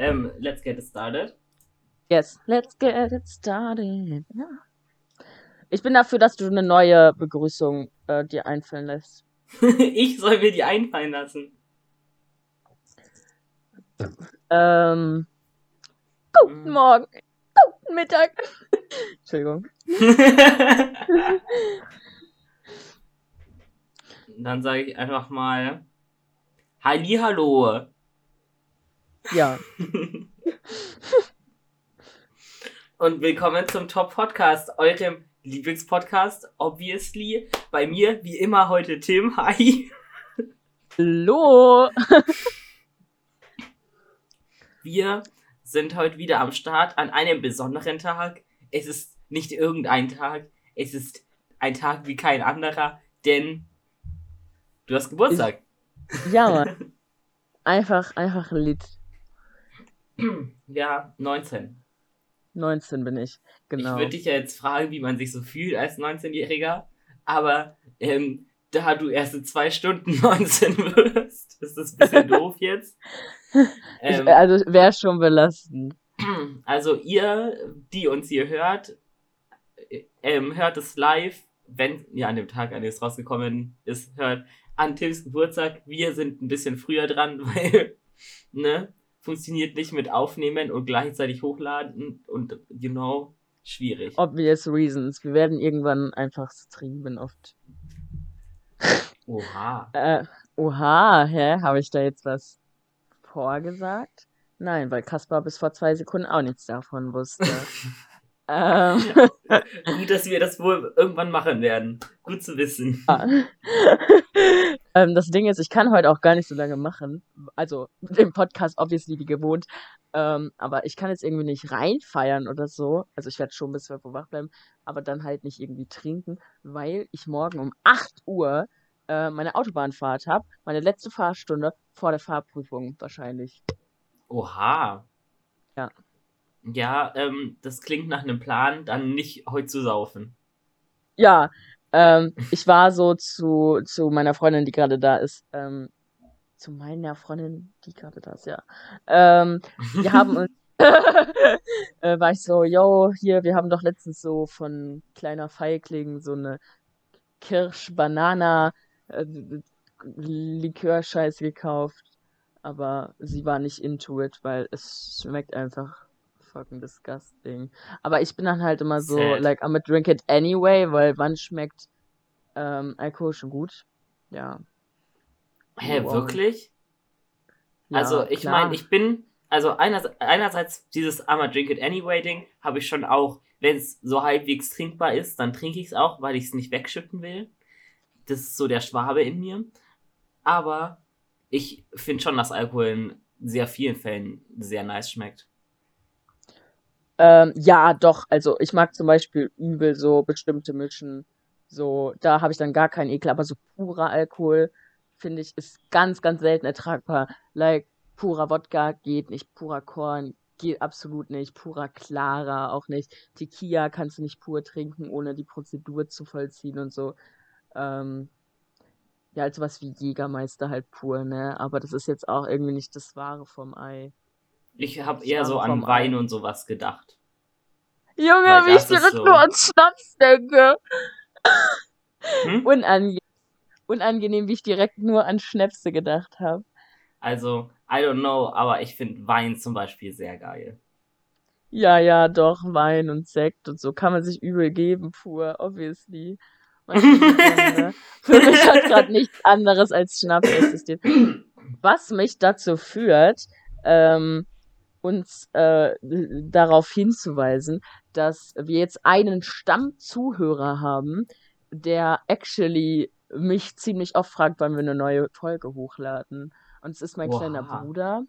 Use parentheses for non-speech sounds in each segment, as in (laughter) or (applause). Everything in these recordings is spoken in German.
ähm, let's get it started. Yes, let's get it started. Ja. Ich bin dafür, dass du eine neue Begrüßung äh, dir einfallen lässt. (laughs) ich soll mir die einfallen lassen. Ähm, guten Mhm. Morgen, guten Mittag. (laughs) Entschuldigung. (laughs) Dann sage ich einfach mal Hallihallo. Ja, (laughs) Und willkommen zum Top Podcast, eurem Lieblingspodcast, obviously. Bei mir, wie immer, heute Tim. (laughs) Hi. hallo. (laughs) Wir sind heute wieder am Start an einem besonderen Tag. Es ist nicht irgendein Tag, es ist ein Tag wie kein anderer, denn du hast Geburtstag. Ja, Mann. Einfach, einfach ein Lied. (clears throat) Ja, 19. 19 bin ich. Genau. Ich würde dich ja jetzt fragen, wie man sich so fühlt als 19-Jähriger, aber ähm, da du erst in zwei Stunden (laughs) 19 wirst, ist das ein bisschen (laughs) doof jetzt. Ich, Ähm, also wäre schon belastend. (clears throat) also ihr, die uns hier hört, äh, ähm, hört es live, wenn, ja, an dem Tag, an dem es rausgekommen ist, hört an Tims Geburtstag. Wir sind ein bisschen früher dran, (laughs) weil, ne, funktioniert nicht mit Aufnehmen und gleichzeitig hochladen und, you know, schwierig. Obvious reasons. Wir werden irgendwann einfach streamen oft. Oha. (laughs) Äh, oha, hä? Habe ich da jetzt was vorgesagt? Nein, weil Kaspar bis vor zwei Sekunden auch nichts davon wusste. (laughs) ähm, Gut, dass wir das wohl irgendwann machen werden. Gut zu wissen. (laughs) ähm, das Ding ist, ich kann heute auch gar nicht so lange machen. Also im Podcast obviously wie gewohnt. Ähm, aber ich kann jetzt irgendwie nicht reinfeiern oder so. Also ich werde schon bis 12 Uhr wach bleiben, aber dann halt nicht irgendwie trinken, weil ich morgen um 8 Uhr äh, meine Autobahnfahrt habe. Meine letzte Fahrstunde vor der Fahrprüfung wahrscheinlich. Oha. Ja. Ja, ähm, das klingt nach einem Plan, dann nicht heute zu saufen. Ja, ähm, ich war so zu, zu meiner Freundin, die gerade da ist. Ähm, zu meiner Freundin, die gerade da ist, ja. Ähm, wir (laughs) haben uns. (laughs) äh, war ich so, yo, hier, wir haben doch letztens so von kleiner Feigling so eine Kirsch-Banana äh, Likörscheiße gekauft. Aber sie war nicht into it, weil es schmeckt einfach fucking disgusting. Aber ich bin dann halt immer so, Sad. like, I'm a drink it anyway, weil wann schmeckt ähm, Alkohol schon gut? Ja. Hä, Wow. wirklich? Ja, also, ich meine, ich bin, also einerseits, einerseits dieses I'm a drink it anyway Ding habe ich schon auch, wenn es so halbwegs trinkbar ist, dann trinke ich es auch, weil ich es nicht wegschütten will. Das ist so der Schwabe in mir. Aber ich finde schon, dass Alkohol in sehr vielen Fällen sehr nice schmeckt. Ähm, ja, doch. Also ich mag zum Beispiel übel so bestimmte Mischen. So, da habe ich dann gar keinen Ekel, aber so purer Alkohol, finde ich, ist ganz, ganz selten ertragbar. Like, purer Wodka geht nicht, purer Korn geht absolut nicht, purer Clara auch nicht. Tequila kannst du nicht pur trinken, ohne die Prozedur zu vollziehen und so. Ähm, ja, halt sowas wie Jägermeister halt pur, ne? Aber das ist jetzt auch irgendwie nicht das Wahre vom Ei. Ich habe eher so an Wein Ei. und sowas gedacht. Junge, wie ich direkt so- nur an Schnaps denke. Hm? Unange unangenehm, wie ich direkt nur an Schnäpse gedacht habe. Also, I don't know, aber ich finde Wein zum Beispiel sehr geil. Ja, ja, doch, Wein und Sekt und so kann man sich übel geben, pur, obviously. Ne? (laughs) Für mich hat gerade nichts anderes als Schnaps existiert. (clears throat) Was mich dazu führt, ähm, uns äh, darauf hinzuweisen, dass wir jetzt einen Stammzuhörer haben, der actually mich ziemlich oft fragt, wann wir eine neue Folge hochladen. Und es ist mein Oha. kleiner Bruder.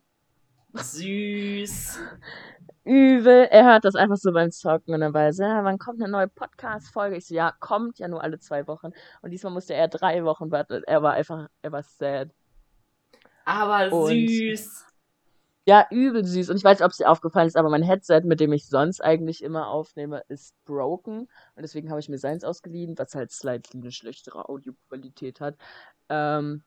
Süß. (laughs) Übel. Er hört das einfach so beim Zocken und dann weiß er, ja, wann kommt eine neue Podcast-Folge? Ich so, ja, kommt ja nur alle zwei Wochen. Und diesmal musste er drei Wochen warten. Er war einfach, er war sad. Aber Und- süß. Ja, übel süß. Und ich weiß nicht, ob es dir aufgefallen ist, aber mein Headset, mit dem ich sonst eigentlich immer aufnehme, ist broken. Und deswegen habe ich mir seins ausgeliehen, was halt slightly eine schlechtere Audioqualität hat. Ähm,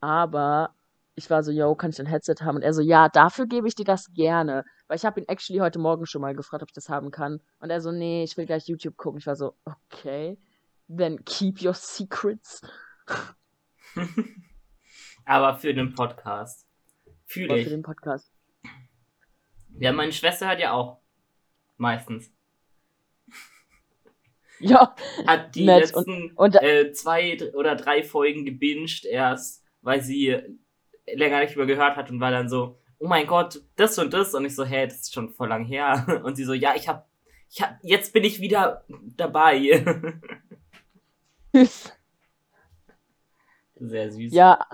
aber ich war so, yo, kann ich ein Headset haben? Und er so, ja, dafür gebe ich dir das gerne. Weil ich habe ihn actually heute Morgen schon mal gefragt, ob ich das haben kann. Und er so, nee, ich will gleich YouTube gucken. Ich war so, okay, then keep your secrets. (laughs) Aber für den Podcast. Fühle ich. für den Podcast. Ja, meine Schwester hat ja auch. Meistens. (laughs) Ja, Hat die Nett. letzten und- äh, zwei oder drei Folgen gebinged erst, weil sie länger nicht mehr gehört hat und war dann so, oh mein Gott, das und das. Und ich so, hä, das ist schon voll lang her. (laughs) Und sie so, ja, ich hab, ich hab, jetzt bin ich wieder dabei. süß. (laughs) Sehr süß. Ja,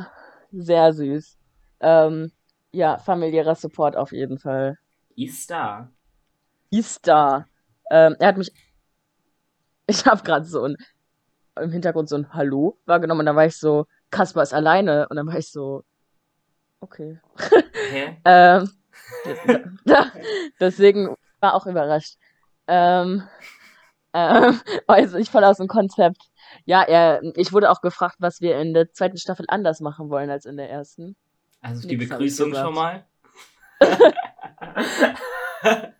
sehr süß. Ähm, ja, familiärer Support auf jeden Fall. Ist da. Ist da. Ähm, er hat mich. (laughs) Ich habe gerade so ein im Hintergrund so ein Hallo wahrgenommen und dann war ich so, Kaspar ist alleine und dann war ich so, okay. Hä? (laughs) Ähm, (laughs) deswegen war auch überrascht. Ähm, ähm, also ich voll aus dem Konzept. Ja, er, ich wurde auch gefragt, was wir in der zweiten Staffel anders machen wollen als in der ersten. Also die Nix Begrüßung schon mal. (laughs)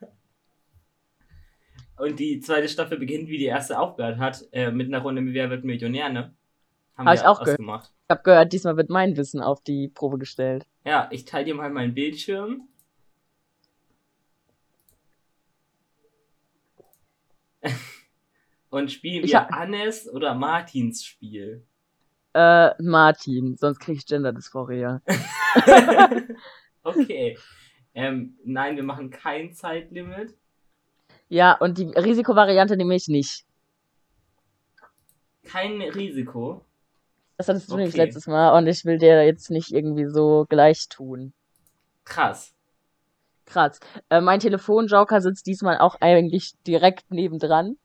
Und die zweite Staffel beginnt, wie die erste aufgehört hat, äh, mit einer Runde Wer wird Millionär, ne? Haben Hab wir ich auch gehört. ausgemacht. Ich habe gehört, diesmal wird mein Wissen auf die Probe gestellt. Ja, ich teile dir mal meinen Bildschirm. (laughs) Und spielen wir ha- Annes oder Martins Spiel. Äh, Martin, sonst krieg ich Gender-Dysphorie. (laughs) okay. Ähm, nein, wir machen kein Zeitlimit. Ja, und die Risikovariante nehme ich nicht. Kein Risiko. Das hattest du Okay. letztes Mal und ich will dir jetzt nicht irgendwie so gleich tun. Krass. Krass. Äh, mein Telefonjoker sitzt diesmal auch eigentlich direkt nebendran.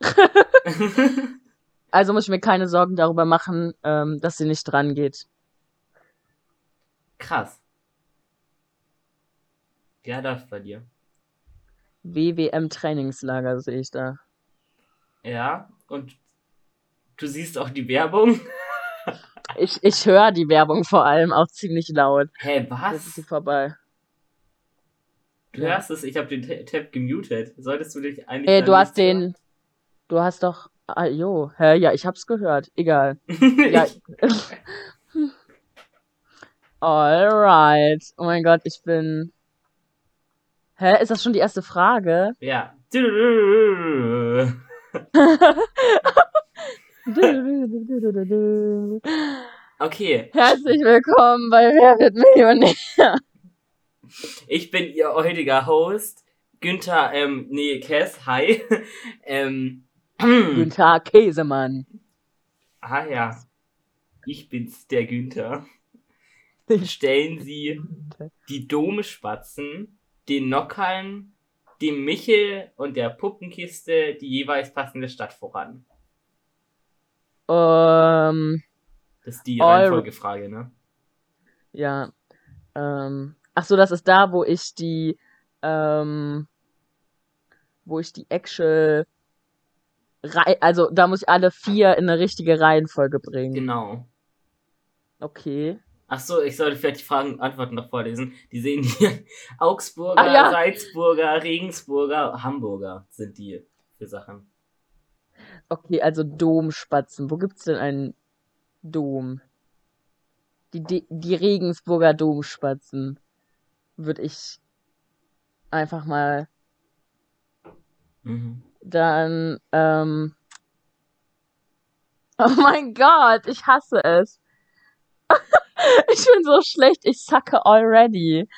(laughs) Also muss ich mir keine Sorgen darüber machen, ähm, dass sie nicht dran geht. Krass. Ja, läuft bei dir. WWM-Trainingslager sehe ich da. Ja, und du siehst auch die Werbung. (laughs) Ich, ich höre die Werbung vor allem auch ziemlich laut. Hä, Jetzt ist sie was? vorbei. Du Ja. hörst es, ich habe den Ta- Tab gemutet. Solltest du dich eigentlich. Ey, dann du hast den. Du hast doch. Ah, jo. Hä, ja, ich hab's gehört. Egal. (laughs) Ja. (laughs) Alright. Oh mein Gott, ich bin. Hä, ist das schon die erste Frage? ja. (laughs) Okay, Herzlich willkommen bei Wer wird Millionär? ich bin Ihr heutiger Host, Günther, ähm, nee, Cass, hi. (laughs) ähm, (clears throat) Tag, Käsemann. ah ja, ich bin's, der Günther. Stellen Sie die Domspatzen, den Nockern, dem Michel und der Puppenkiste die jeweils passende Stadt voran. Ähm, Das ist die Reihenfolgefrage, ne? ja. Ähm, ach so, das ist da, wo ich die, ähm, wo ich die actual, Rei also da muss ich alle vier in eine richtige Reihenfolge bringen. Genau. Okay. Ach so, ich sollte vielleicht die Fragen und Antworten noch vorlesen. Die sehen hier (laughs) Augsburger, Ah, ja. Salzburger, Regensburger, Hamburger sind die für Sachen. Okay, also Domspatzen. Wo gibt's denn einen Dom? Die, De die Regensburger Domspatzen. Würde ich einfach mal Mhm. dann, ähm, (laughs) oh mein Gott, ich hasse es. (laughs) ich bin so schlecht, ich sacke already.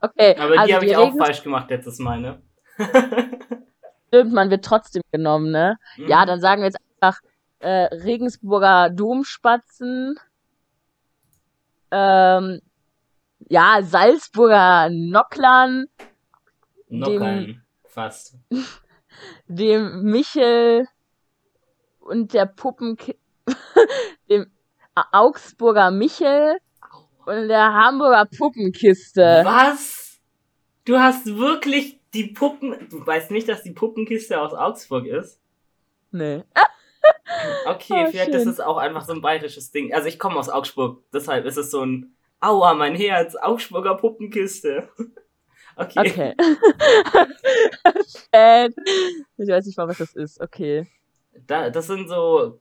Okay, Aber die also habe die ich auch Regens falsch gemacht letztes Mal, ne? (laughs) (laughs) stimmt, man wird trotzdem genommen, ne? Ja, Mhm. dann sagen wir jetzt einfach äh, Regensburger Domspatzen. Ähm, ja, Salzburger Nocklern, Nockern, fast. dem Michel und der Puppen, (laughs) dem Augsburger Michel und der Hamburger Puppenkiste. Was? Du hast wirklich die Puppen. Du weißt nicht, dass die Puppenkiste aus Augsburg ist? Nee. (laughs) Okay, Oh, vielleicht ist schön. es auch einfach so ein bayerisches Ding. Also ich komme aus Augsburg, deshalb ist es so ein Aua, mein Herz, Augsburger Puppenkiste. (laughs) Okay. Okay. Shit. Ich weiß nicht mal, was das ist. Okay. Da, das sind so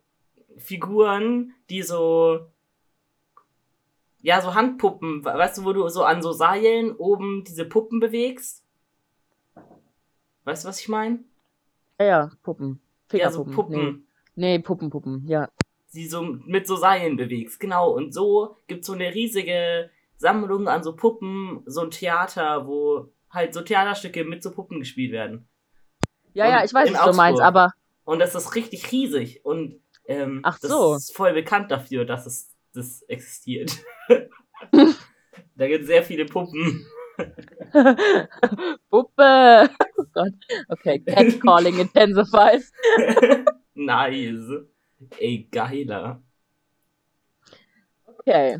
Figuren, die so. Ja, so Handpuppen, weißt du, wo du so an so Seilen oben diese Puppen bewegst? Weißt du, was ich meine? Ja, ja, Puppen. Ja, so. Puppen, Nee. nee, Puppen, Puppen. Ja. die so mit so Seilen bewegst. Genau, und so gibt's so eine riesige Sammlung an so Puppen, so ein Theater, wo halt so Theaterstücke mit so Puppen gespielt werden. Ja, Und ja, ich weiß, was du meinst, Augsburg. aber Und das ist richtig riesig. Und ähm, Ach das so. ist voll bekannt dafür, dass es das existiert. (laughs) da gibt es sehr viele Puppen. (laughs) Puppe. Oh Gott. Okay, Catcalling intensifies. (laughs) nice. Ey, geiler. Okay.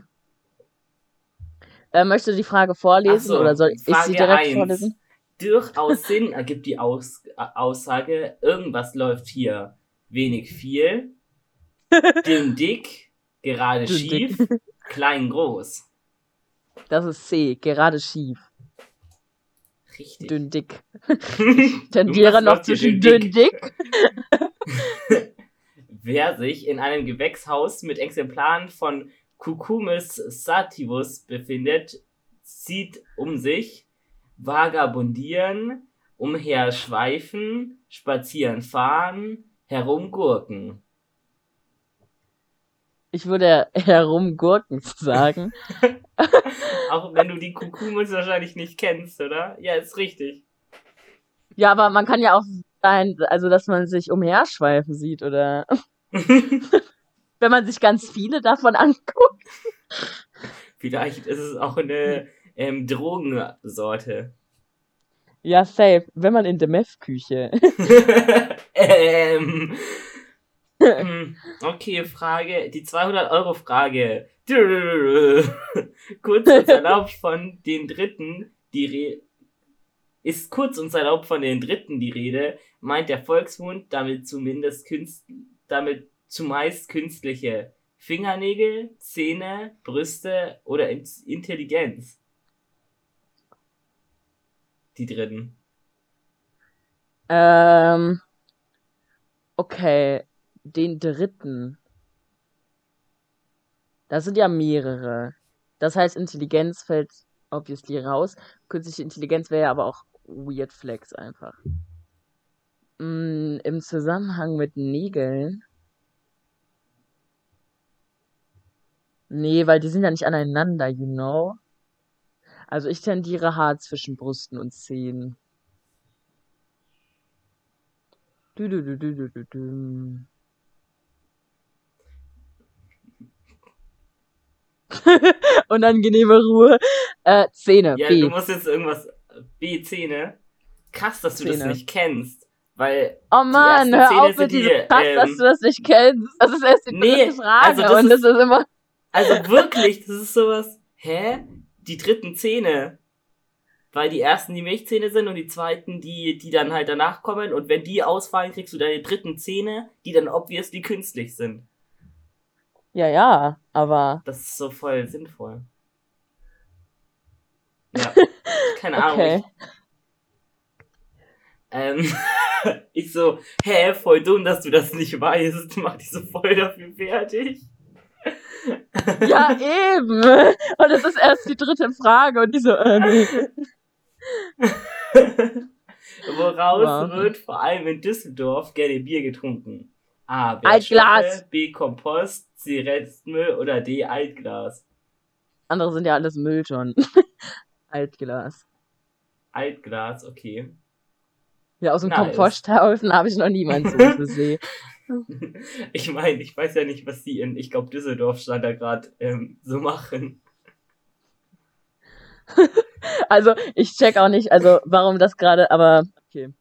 Äh, möchtest du die Frage vorlesen so, oder soll ich Frage sie direkt eins. vorlesen? Durchaus Sinn ergibt die Aus Aussage, irgendwas läuft hier wenig viel, (laughs) dünn dick, gerade Dünn schief, (laughs) klein groß. Das ist C, gerade schief. Richtig. Dünn dick. (laughs) Irgendwas Tendiere noch zwischen dünn dünn dick. Wer sich in einem Gewächshaus mit Exemplaren von Cucumis sativus befindet, zieht um sich, vagabundieren, umherschweifen, spazieren fahren, herumgurken. Ich würde (laughs) herumgurken sagen. (laughs) Auch wenn du die Cucumis wahrscheinlich nicht kennst, oder? Ja, ist richtig. Ja, aber man kann ja auch sein, also dass man sich umherschweifen sieht oder (laughs) wenn man sich ganz viele davon anguckt. Vielleicht ist es auch eine ähm, Drogensorte. Ja, safe. Wenn man in der Meth-Küche. ähm. Hm, Okay, Frage, die 200-Euro-Frage. Kurz und erlaubt von den Dritten die Rede. Ist kurz und erlaubt von den Dritten die Rede, meint der Volksmund damit zumindest künst, damit zumeist künstliche Fingernägel, Zähne, Brüste oder In Intelligenz. Die Dritten. ähm, okay, den dritten. Das sind ja mehrere. Das heißt, Intelligenz fällt obviously raus. Künstliche Intelligenz wäre ja aber auch Weird Flex einfach. Mm, Im Zusammenhang mit Nägeln. Nee, weil die sind ja nicht aneinander, you know. Also ich tendiere hart zwischen Brüsten und Zähnen. Du, du, du, du, du, du, du. (laughs) Unangenehme Ruhe. Äh, Zähne. Ja, B. du musst jetzt irgendwas. B, Zähne. Krass, dass du das Zähne. nicht kennst. Weil. Oh Mann, hör Zähne auf mit die, diesem Krass, dass ähm, du das nicht kennst. Das ist erst die Nee, dritte Frage also das und ist- das ist immer. Also (laughs) wirklich, das ist sowas. Hä? Die dritten Zähne. Weil die ersten die Milchzähne sind und die zweiten die, die dann halt danach kommen. Und wenn die ausfallen, kriegst du deine dritten Zähne, die dann obviously künstlich sind. Ja, ja, aber. Das ist so voll sinnvoll. Ja. (laughs) Keine Ahnung. Okay. Ich, ähm, (laughs) ich so, hä, voll dumm, dass du das nicht weißt. Mach dich so voll dafür fertig. Ja, (laughs) eben. Und es ist erst die dritte Frage und die so, äh. Woraus Wow. wird vor allem in Düsseldorf gerne Bier getrunken? A. Altglas. B. Kompost, C. Restmüll oder D. Altglas. Andere sind ja alles Mülltonnen. (laughs) Altglas. Altglas, okay. Ja, aus dem Nice. Komposthaufen habe ich noch niemanden so gesehen. (laughs) Ich meine, ich weiß ja nicht, was die in, ich glaube, Düsseldorf stand da gerade ähm, so machen. (laughs) Also, ich check auch nicht, also warum das gerade, aber okay.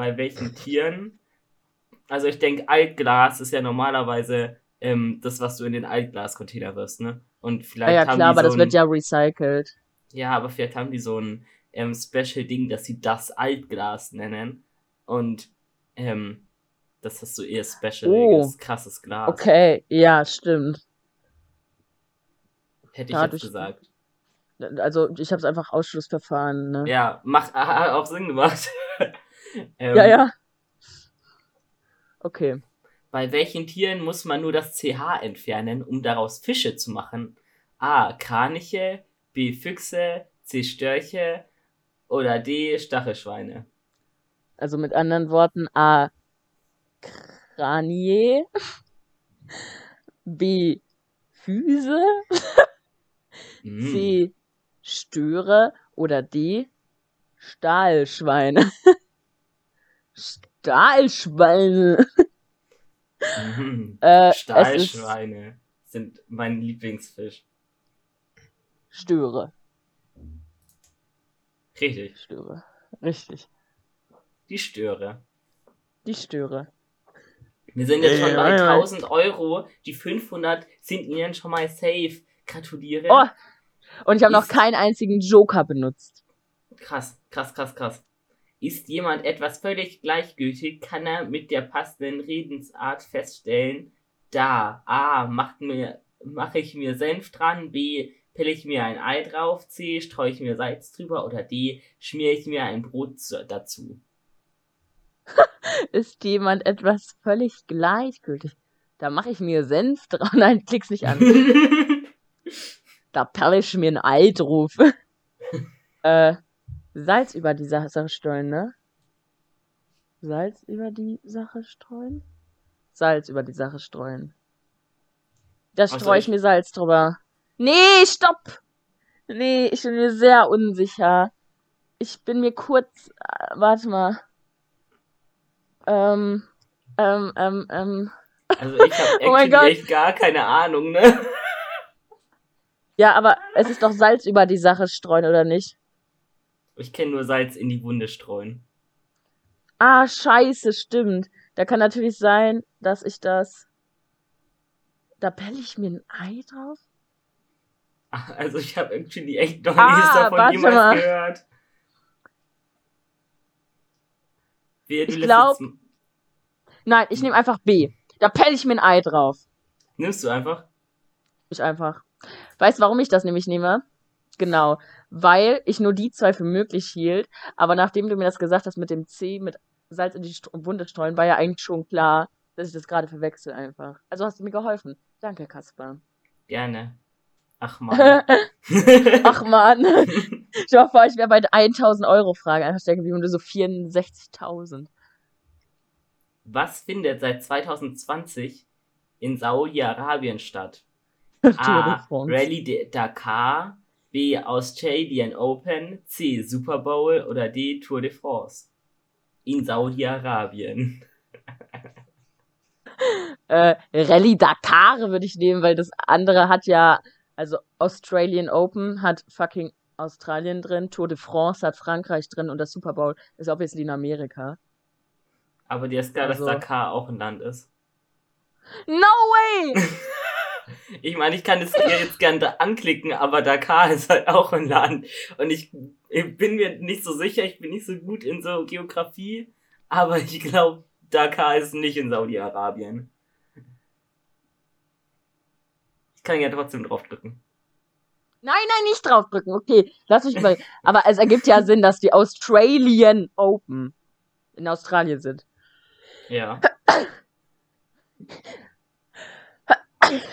Bei welchen Tieren? Also ich denke, Altglas ist ja normalerweise ähm, das, was du in den Altglascontainer wirfst, ne? Und Ja, vielleicht ja haben klar, die aber so das ein, wird ja recycelt. Ja, aber vielleicht haben die so ein ähm, Special-Ding, dass sie das Altglas nennen. Und Ähm, das hast du eher specialiges, Oh. krasses Glas. Okay, ja, stimmt. Hätte ich Ja, jetzt gesagt. Also ich habe es einfach Ausschlussverfahren, ne? Ja, macht hat auch Sinn gemacht. (laughs) ähm, ja. ja. Okay. Bei welchen Tieren muss man nur das CH entfernen, um daraus Fische zu machen? A. Kraniche, B. Füchse, C. Störche oder D. Stachelschweine. Also mit anderen Worten A. Kranie. (laughs) B. Füße. (laughs) Mm. C. Störe. Oder D. Stahlschweine. (laughs) Stahlschweine. Mhm. (laughs) Äh, Stahlschweine sind mein Lieblingsfisch. Störe. Richtig. Störe. Richtig. Die Störe. Die Störe. Wir sind jetzt schon bei ey, ey. 1000 Euro. Die 500 sind Ihnen schon mal safe. Gratuliere. Oh, und ich habe noch keinen einzigen Joker benutzt. Krass, krass, krass, krass. Ist jemand etwas völlig gleichgültig, kann er mit der passenden Redensart feststellen, da A. Macht mir, mache ich mir Senf dran, B. Pelle ich mir ein Ei drauf, C. Streue ich mir Salz drüber oder D. Schmiere ich mir ein Brot zu, dazu. (laughs) Ist jemand etwas völlig gleichgültig? Da mache ich mir Senf drauf. (laughs) Nein, klick's nicht an. (laughs) Da pelle ich mir ein Ei drauf. äh, Salz über die Sa- Sache streuen, ne? Salz über die Sache streuen? Salz über die Sache streuen. Da Also streue ich ich- mir Salz drüber. Nee, stopp! Nee, ich bin mir sehr unsicher. Ich bin mir kurz. Äh, warte mal. Ähm. Ähm, ähm, ähm. Also ich habe (laughs) Oh mein Gott. echt gar keine Ahnung, ne? Ja, aber es ist doch Salz über die Sache streuen, oder nicht? Ich kenne nur Salz in die Wunde streuen. Ah, scheiße, stimmt. Da kann natürlich sein, dass ich das. Da pelle ich mir ein Ei drauf? (laughs) Also ich habe actually echt noch Ah, nichts davon warte jemals mal. gehört. Du Ich lässt glaub- jetzt- Nein, ich nehme einfach B. Da pelle ich mir ein Ei drauf. Nimmst du einfach? Ich einfach. Weißt du, warum ich das nämlich nehme? Genau. Weil ich nur die zwei für möglich hielt. Aber nachdem du mir das gesagt hast mit dem C, mit Salz in die St Wunde streuen, war ja eigentlich schon klar, dass ich das gerade verwechsel einfach. Also hast du mir geholfen. Danke, Kasper. Gerne. Ach man. (laughs) Ach man. (laughs) Ich war vor, ich wäre bei der 1000 Euro Frage einfach stecken geblieben und so 64.000. Was findet seit 2020 in Saudi-Arabien statt? (laughs) A. Rallye Dakar. B. Australian Open. C. Super Bowl. Oder D. Tour de France. In Saudi-Arabien. (laughs) Äh, Rallye Dakar würde ich nehmen, weil das andere hat ja, also Australian Open hat fucking Australien drin, Tour de France hat Frankreich drin und das Super Bowl ist obviously in Amerika. Aber dir ist klar, Also- dass Dakar auch ein Land ist. No way! (laughs) Ich meine, ich kann es dir jetzt gerne anklicken, aber Dakar ist halt auch ein Land. Und ich, ich bin mir nicht so sicher, ich bin nicht so gut in so Geografie, aber ich glaube, Dakar ist nicht in Saudi-Arabien. Ich kann ja trotzdem draufdrücken. Nein, nein, nicht draufdrücken. Okay, lass mich mal. Aber es ergibt ja Sinn, dass die Australian Open in Australien sind. Ja. (coughs)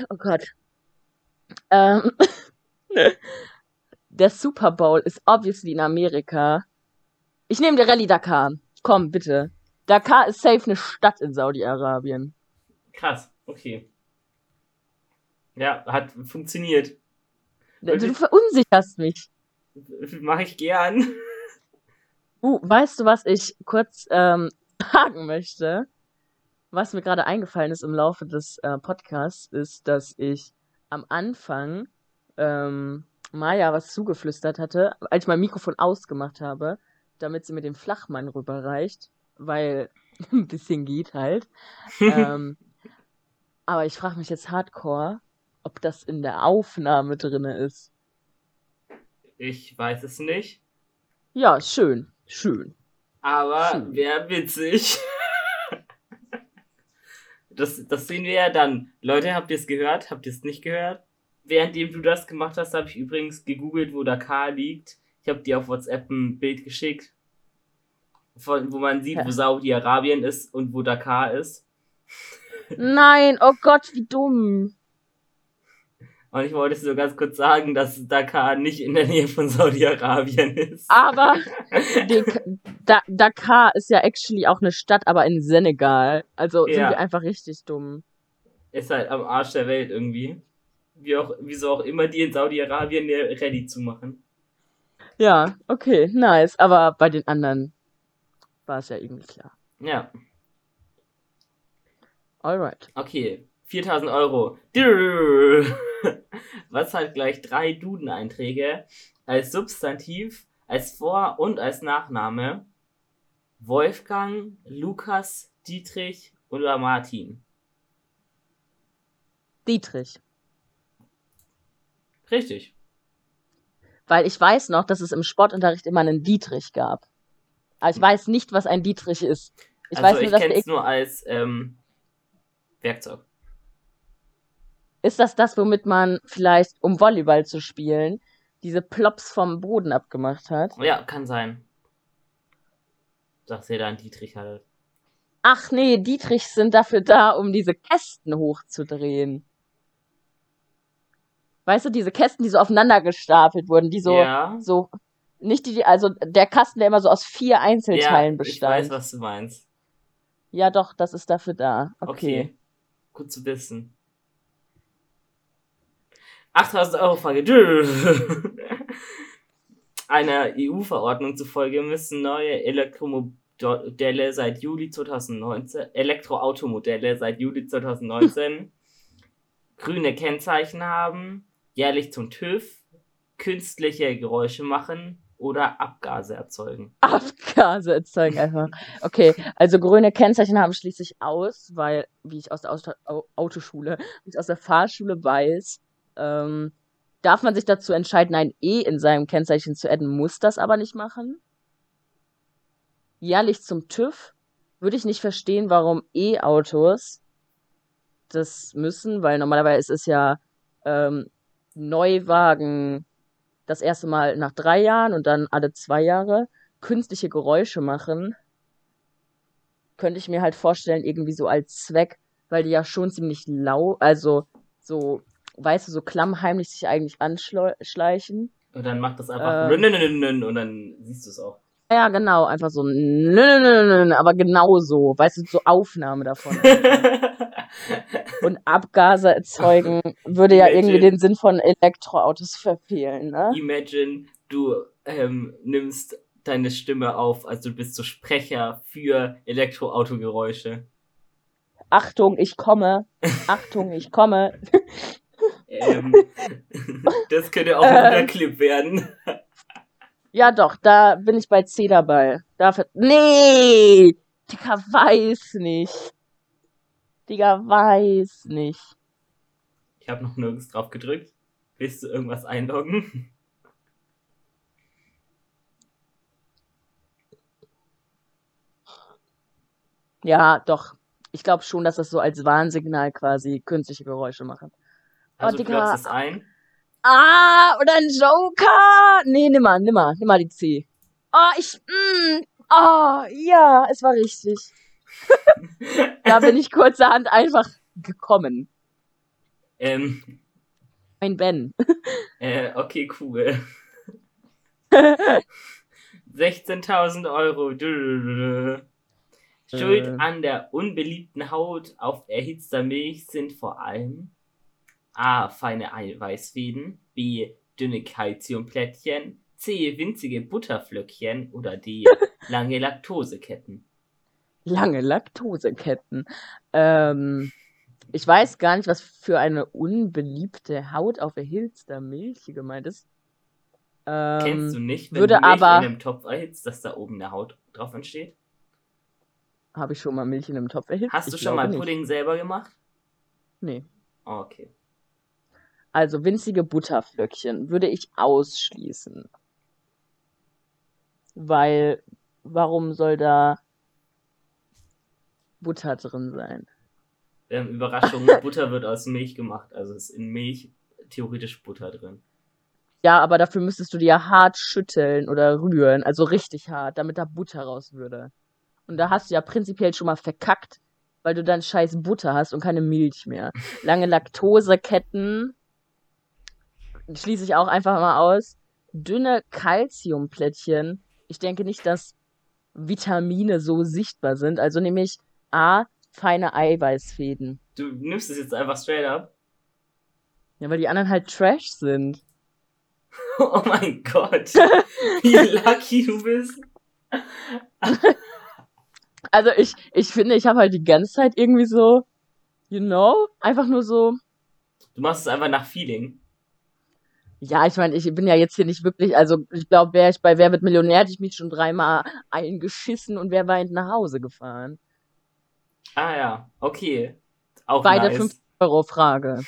Oh Gott. Ähm, (laughs) der Super Bowl ist obviously in Amerika. Ich nehme die Rallye Dakar. Komm, bitte. Dakar ist safe eine Stadt in Saudi-Arabien. Krass, okay. Ja, hat funktioniert. Du Wirklich? verunsicherst mich. Mache ich gern. (laughs) Uh, weißt du, was ich kurz ähm, (laughs) sagen möchte? Was mir gerade eingefallen ist im Laufe des äh, Podcasts, ist, dass ich am Anfang ähm, Maya was zugeflüstert hatte, als ich mein Mikrofon ausgemacht habe, damit sie mir den Flachmann rüberreicht, weil (laughs) ein bisschen geht halt. ähm, (laughs) aber ich frage mich jetzt hardcore, ob das in der Aufnahme drinne ist. Ich weiß es nicht, Ja, schön, schön. aber wäre witzig. Das, das sehen wir ja dann. Leute, habt ihr es gehört? Habt ihr es nicht gehört? Währenddem du das gemacht hast, habe ich übrigens gegoogelt, wo Dakar liegt. Ich habe dir auf WhatsApp ein Bild geschickt, von, wo man sieht, wo Saudi-Arabien ist und wo Dakar ist. Nein, oh Gott, wie dumm. Und ich wollte so ganz kurz sagen, dass Dakar nicht in der Nähe von Saudi-Arabien ist. Aber (laughs) da, Dakar ist ja actually auch eine Stadt, aber in Senegal. Also Ja. sind wir einfach richtig dumm. Ist halt am Arsch der Welt irgendwie. Wie auch, wieso auch immer die in Saudi-Arabien ready zu machen. Ja, okay, nice. Aber bei den anderen war es ja irgendwie klar. Ja, Alright. okay. 4000 Euro. (laughs) Was hat gleich drei Duden-Einträge als Substantiv, als Vor- und als Nachname? Wolfgang, Lukas, Dietrich oder Martin? Dietrich. Richtig. Weil ich weiß noch, dass es im Sportunterricht immer einen Dietrich gab. Aber ich weiß nicht, was ein Dietrich ist. Ich also weiß ich nur, dass kenne der es nur als ähm, Werkzeug. Ist das das, womit man vielleicht, um Volleyball zu spielen, diese Plops vom Boden abgemacht hat? Ja, kann sein. Dass ihr da einen Dietrich hattet. Ach nee, Dietrichs sind dafür da, um diese Kästen hochzudrehen. Weißt du, diese Kästen, die so aufeinander gestapelt wurden, die so, ja, so, nicht die, also der Kasten, der immer so aus vier Einzelteilen ja, ich bestand. weiß, was du meinst. Ja, doch, das ist dafür da. Okay. Okay. Gut zu wissen. 8000 Euro Frage. Einer EU-Verordnung zufolge müssen neue Elektromodelle seit Juli 2019, Elektroautomodelle seit Juli 2019 (laughs) grüne Kennzeichen haben, jährlich zum TÜV, künstliche Geräusche machen oder Abgase erzeugen. Abgase erzeugen einfach. Okay, also grüne Kennzeichen haben schließe ich aus, weil, wie ich aus der Auto Au- Autoschule, wie ich aus der Fahrschule weiß, ähm, darf man sich dazu entscheiden, ein E in seinem Kennzeichen zu adden, muss das aber nicht machen. Jährlich zum TÜV würde ich nicht verstehen, warum E-Autos das müssen, weil normalerweise ist es ja ähm, Neuwagen das erste Mal nach drei Jahren und dann alle zwei Jahre künstliche Geräusche machen, könnte ich mir halt vorstellen, irgendwie so als Zweck, weil die ja schon ziemlich lau, also so, weißt du, so klammheimlich sich eigentlich anschleichen. Und dann macht das einfach Ähm. und dann siehst du es auch. Ja, genau, einfach so, aber genau so, weißt du, so Aufnahme davon. (laughs) Und Abgase erzeugen würde ja irgendwie Imagine. den Sinn von Elektroautos verfehlen, ne? Imagine, du ähm, nimmst deine Stimme auf, also du bist so Sprecher für Elektroautogeräusche. Achtung, ich komme. Achtung, ich komme. (laughs) Ähm, (laughs) das könnte auch ein guter Ähm. Clip werden. Ja, doch, da bin ich bei C dabei. Dafür. Nee! Digga, weiß nicht. Digga, weiß nicht. Ich habe noch nirgends drauf gedrückt. Willst du irgendwas einloggen? Ja, doch. Ich glaube schon, dass das so als Warnsignal quasi künstliche Geräusche machen. Also du Digga. loggst es ein. Ah, oder ein Joker. Nee, nimmer, nimmer, nimmer die C. Oh, ich, mm, oh, ja, es war richtig. (laughs) Da bin ich kurzerhand einfach gekommen. Ähm, Ein Ben. (laughs) äh, okay, cool. (laughs) 16.000 Euro. Schuld Äh. an der unbeliebten Haut auf erhitzter Milch sind vor allem A. Feine Eiweißfäden, B. Dünne Calciumplättchen, C. Winzige Butterflöckchen oder D. (laughs) Lange Laktoseketten. Lange Laktoseketten. Ähm, ich weiß gar nicht, was für eine unbeliebte Haut auf erhitzter Milch hier gemeint ist. Ähm, Kennst du nicht, wenn würde du Milch aber- in einem Topf erhitzt, dass da oben eine Haut drauf entsteht? Habe ich schon mal Milch in einem Topf erhitzt? Hast du Ich schon mal nicht. Pudding selber gemacht? Nee. Okay. Also winzige Butterflöckchen würde ich ausschließen. Weil, warum soll da Butter drin sein? Ähm, Überraschung, (laughs) Butter wird aus Milch gemacht. Also ist in Milch theoretisch Butter drin. Ja, aber dafür müsstest du die ja hart schütteln oder rühren, also richtig hart, damit da Butter raus würde. Und da hast du ja prinzipiell schon mal verkackt, weil du dann scheiß Butter hast und keine Milch mehr. (laughs) Lange Laktoseketten schließe ich auch einfach mal aus. Dünne Calciumplättchen. Ich denke nicht, dass Vitamine so sichtbar sind. Also nehme ich A, feine Eiweißfäden. Du nimmst es jetzt einfach straight up. Ja, weil die anderen halt Trash sind. (laughs) Oh mein Gott. (laughs) Wie lucky du bist. (laughs) Also ich, ich finde, ich habe halt die ganze Zeit irgendwie so, you know, einfach nur so. Du machst es einfach nach Feeling. Ja, ich meine, ich bin ja jetzt hier nicht wirklich, also ich glaube, wäre ich bei Wer wird Millionär, hätte ich mich schon dreimal eingeschissen und wäre weinend nach Hause gefahren. Ah ja, okay. Auch Bei der nice. 50 Euro Frage.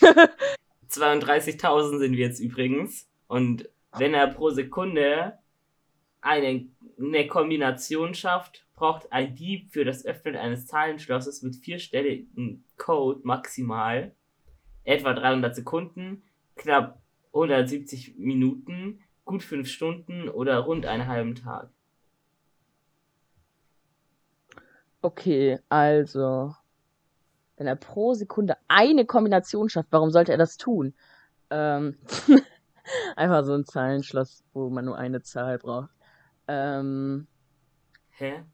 (laughs) 32.000 sind wir jetzt übrigens. Und wenn er pro Sekunde eine, eine Kombination schafft, braucht ein Dieb für das Öffnen eines Zahlenschlosses mit vierstelligen Code maximal etwa 300 Sekunden, knapp 170 Minuten, gut 5 Stunden oder rund einen halben Tag. Okay, also, wenn er pro Sekunde eine Kombination schafft, warum sollte er das tun? Ähm, (laughs) einfach so ein Zahlenschloss, wo man nur eine Zahl braucht. Ähm, Hä?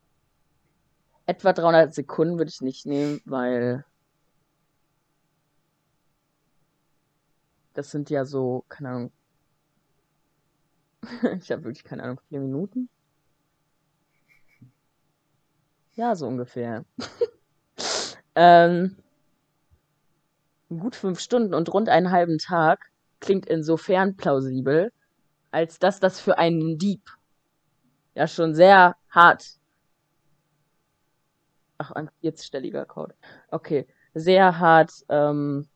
etwa 300 Sekunden würde ich nicht nehmen, weil das sind ja so, keine Ahnung. (laughs) ich habe wirklich keine Ahnung, vier Minuten? Ja, so ungefähr. (laughs) ähm, gut fünf Stunden und rund einen halben Tag klingt insofern plausibel, als dass das für einen Dieb ja schon sehr hart. Ach, ein 40-stelliger Code. Okay, sehr hart ähm,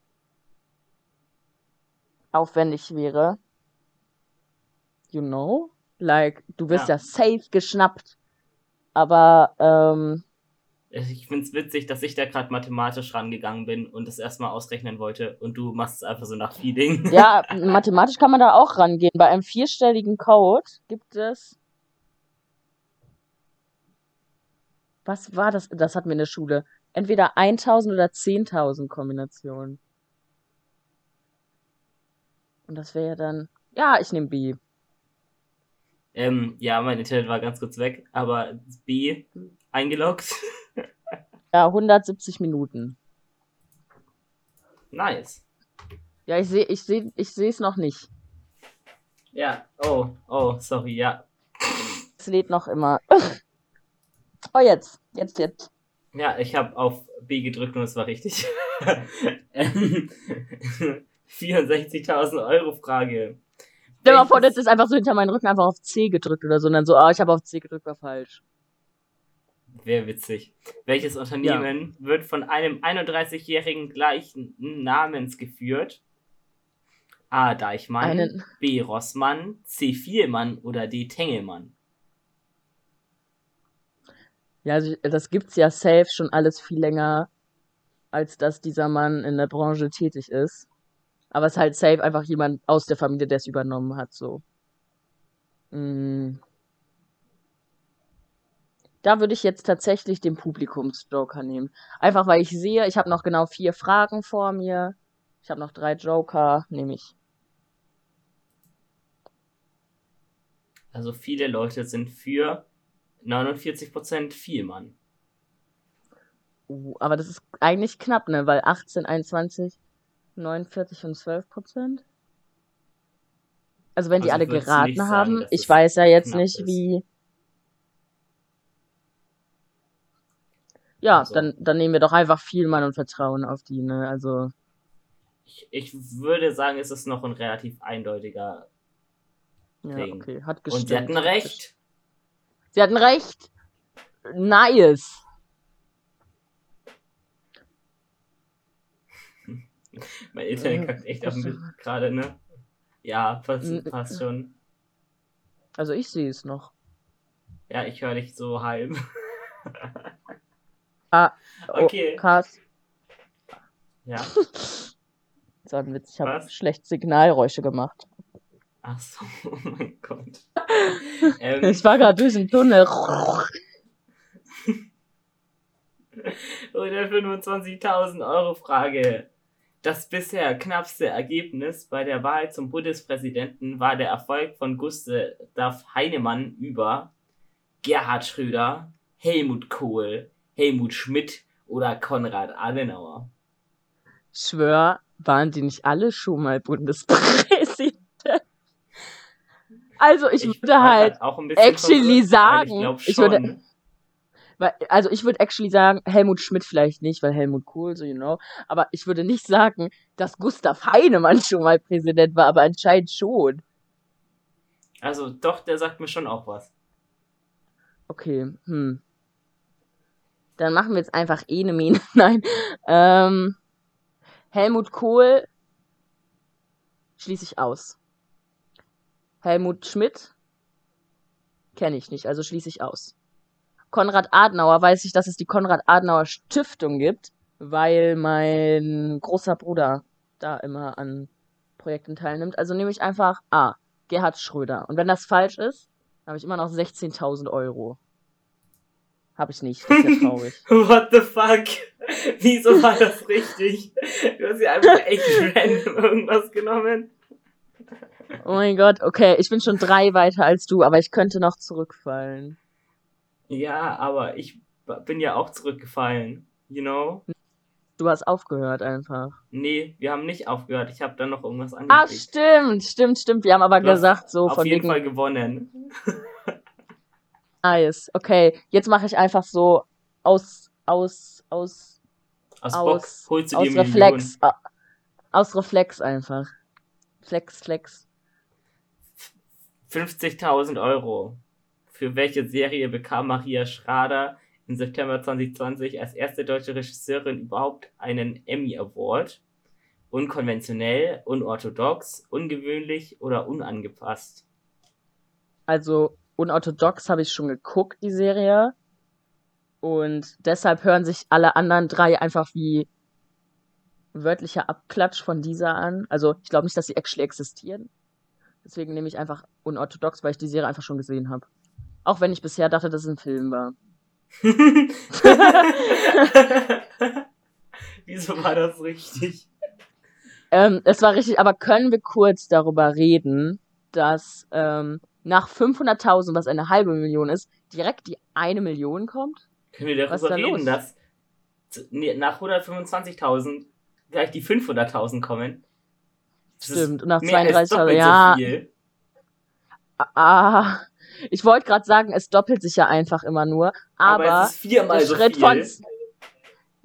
aufwendig wäre. You know? Like, du wirst Ja. ja, safe geschnappt. Aber, ähm, Ich find's witzig, dass ich da gerade mathematisch rangegangen bin und das erstmal ausrechnen wollte und du machst es einfach so nach Feeling. ja, (laughs) mathematisch kann man da auch rangehen. Bei einem vierstelligen Code gibt es. Was war das? Das hatten wir in der Schule. Entweder 1000 oder 10.000 Kombinationen. Und das wäre ja dann. Ja, ich nehme B. Ähm, ja, mein Internet war ganz kurz weg, aber B eingeloggt. (laughs) Ja, 170 Minuten. nice. Ja, ich sehe ich seh, ich sehe es noch nicht. Ja, oh, oh, sorry, ja. Es lädt noch immer. (laughs) oh, jetzt. Jetzt, jetzt. Ja, ich habe auf B gedrückt und es war richtig. (laughs) Ähm, 64.000 Euro Frage. Stell dir mal vor, das ist einfach so hinter meinen Rücken einfach auf C gedrückt oder so. Und dann so, ah, ich habe auf C gedrückt, war falsch. Wäre witzig. Welches Unternehmen wird von einem 31-jährigen gleichen Namens geführt? A. Deichmann, Einen- B. Rossmann, C. Vielmann oder D. Tengelmann? Ja, also das gibt's ja safe schon alles viel länger, als dass dieser Mann in der Branche tätig ist. Aber es ist halt safe einfach jemand aus der Familie, der es übernommen hat, so. Mm. Da würde ich jetzt tatsächlich den Publikumsjoker nehmen. Einfach weil ich sehe, ich habe noch genau vier Fragen vor mir. Ich habe noch drei Joker, nehme ich. Also viele Leute sind für 49% Vielmann. Uh, aber das ist eigentlich knapp, ne? Weil 18, 21, 49 und 12 Prozent. Also wenn die Also alle geraten sagen, haben, ich weiß ja jetzt nicht, ist? wie. Ja, Also- dann, dann nehmen wir doch einfach viel Mann und Vertrauen auf die, ne? Also, Ich, ich würde sagen, es ist noch ein relativ eindeutiger. ja, Ding. okay, hat Und gestimmt. sie hatten recht. Sie hatten recht. Nice. Mein Internet Äh, kackt echt auf mich gerade, ne? Ja, fast, N- fast schon. Also ich sehe es noch. Ja, ich höre dich so halb. (laughs) Ah, Okay. Oh, krass. Ja. (laughs) Das war ein Witz. Ich habe schlecht Signalräusche gemacht. Ach so, (laughs) oh mein Gott. ähm, Ich war gerade durch den Tunnel. 125.000 Euro Frage. Das bisher knappste Ergebnis bei der Wahl zum Bundespräsidenten war der Erfolg von Gustav Heinemann über Gerhard Schröder, Helmut Kohl, Helmut Schmidt oder Konrad Adenauer. Schwör, waren die nicht alle schon mal Bundespräsident? Also ich, Ich würde halt, auch ein bisschen actually sagen, ich, ich würde- also ich würde actually sagen, Helmut Schmidt vielleicht nicht, weil Helmut Kohl, so you know, aber ich würde nicht sagen, dass Gustav Heinemann schon mal Präsident war, aber anscheinend schon. Also doch, der sagt mir schon auch was. Okay, hm. Dann machen wir jetzt einfach eh ne Mine. (laughs) Nein. Ähm, Helmut Kohl schließe ich aus. Helmut Schmidt kenne ich nicht, also schließe ich aus. Konrad Adenauer weiß ich, dass es die Konrad Adenauer Stiftung gibt, weil mein großer Bruder da immer an Projekten teilnimmt. Also nehme ich einfach A. Gerhard Schröder. Und wenn das falsch ist, habe ich immer noch 16.000 Euro. Habe ich nicht. Das ist ja (laughs) traurig. What the fuck? (laughs) Wieso war das richtig? Du hast ja einfach echt (laughs) random irgendwas genommen. Oh mein Gott, okay, ich bin schon drei weiter als du, aber ich könnte noch zurückfallen. Ja, aber ich bin ja auch zurückgefallen. You know? Du hast aufgehört einfach. Nee, wir haben nicht aufgehört. Ich habe dann noch irgendwas Ah, angeklickt. stimmt, stimmt, stimmt. Wir haben aber Du gesagt, so Auf von jeden wegen Fall gewonnen. (laughs) nice. Okay, jetzt mache ich einfach so aus, aus, aus, Aus, Aus- Bock holst du aus dir Millionen. Reflex. a- Aus Reflex einfach. Flex, Flex. 50.000 Euro. Für welche Serie bekam Maria Schrader im September 2020 als erste deutsche Regisseurin überhaupt einen Emmy Award? Unkonventionell, unorthodox, ungewöhnlich oder unangepasst? Also, unorthodox habe ich schon geguckt, die Serie. Und deshalb hören sich alle anderen drei einfach wie wörtlicher Abklatsch von dieser an. Also, ich glaube nicht, dass sie actually existieren. Deswegen nehme ich einfach unorthodox, weil ich die Serie einfach schon gesehen habe. Auch wenn ich bisher dachte, dass es ein Film war. (laughs) Wieso war das richtig? Ähm, es war richtig, aber können wir kurz darüber reden, dass ähm, nach 500.000, was eine halbe Million ist, direkt die eine Million kommt? Können wir Was darüber da reden, dass nee, nach 125.000 gleich die 500.000 kommen? Das Stimmt, und nach mehr als 32.000, doppelt ja. so viel. Ah, ich wollte gerade sagen, es doppelt sich ja einfach immer nur, aber, Aber, es ist viermal der so Schritt viel. von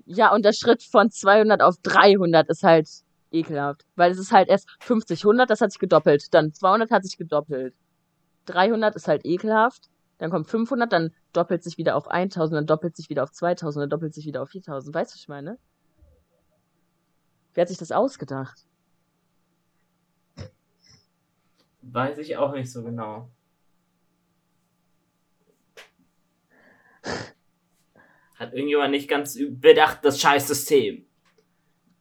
ja und der Schritt von 200 auf 300 ist halt ekelhaft, weil es ist halt erst 50, 100, das hat sich gedoppelt, dann 200 hat sich gedoppelt, 300 ist halt ekelhaft, dann kommt 500, dann doppelt sich wieder auf 1000, dann doppelt sich wieder auf 2000, dann doppelt sich wieder auf 4000, weißt du, was ich meine? Wer hat sich das ausgedacht? Weiß ich auch nicht so genau. Hat irgendjemand nicht ganz bedacht, das Scheißsystem.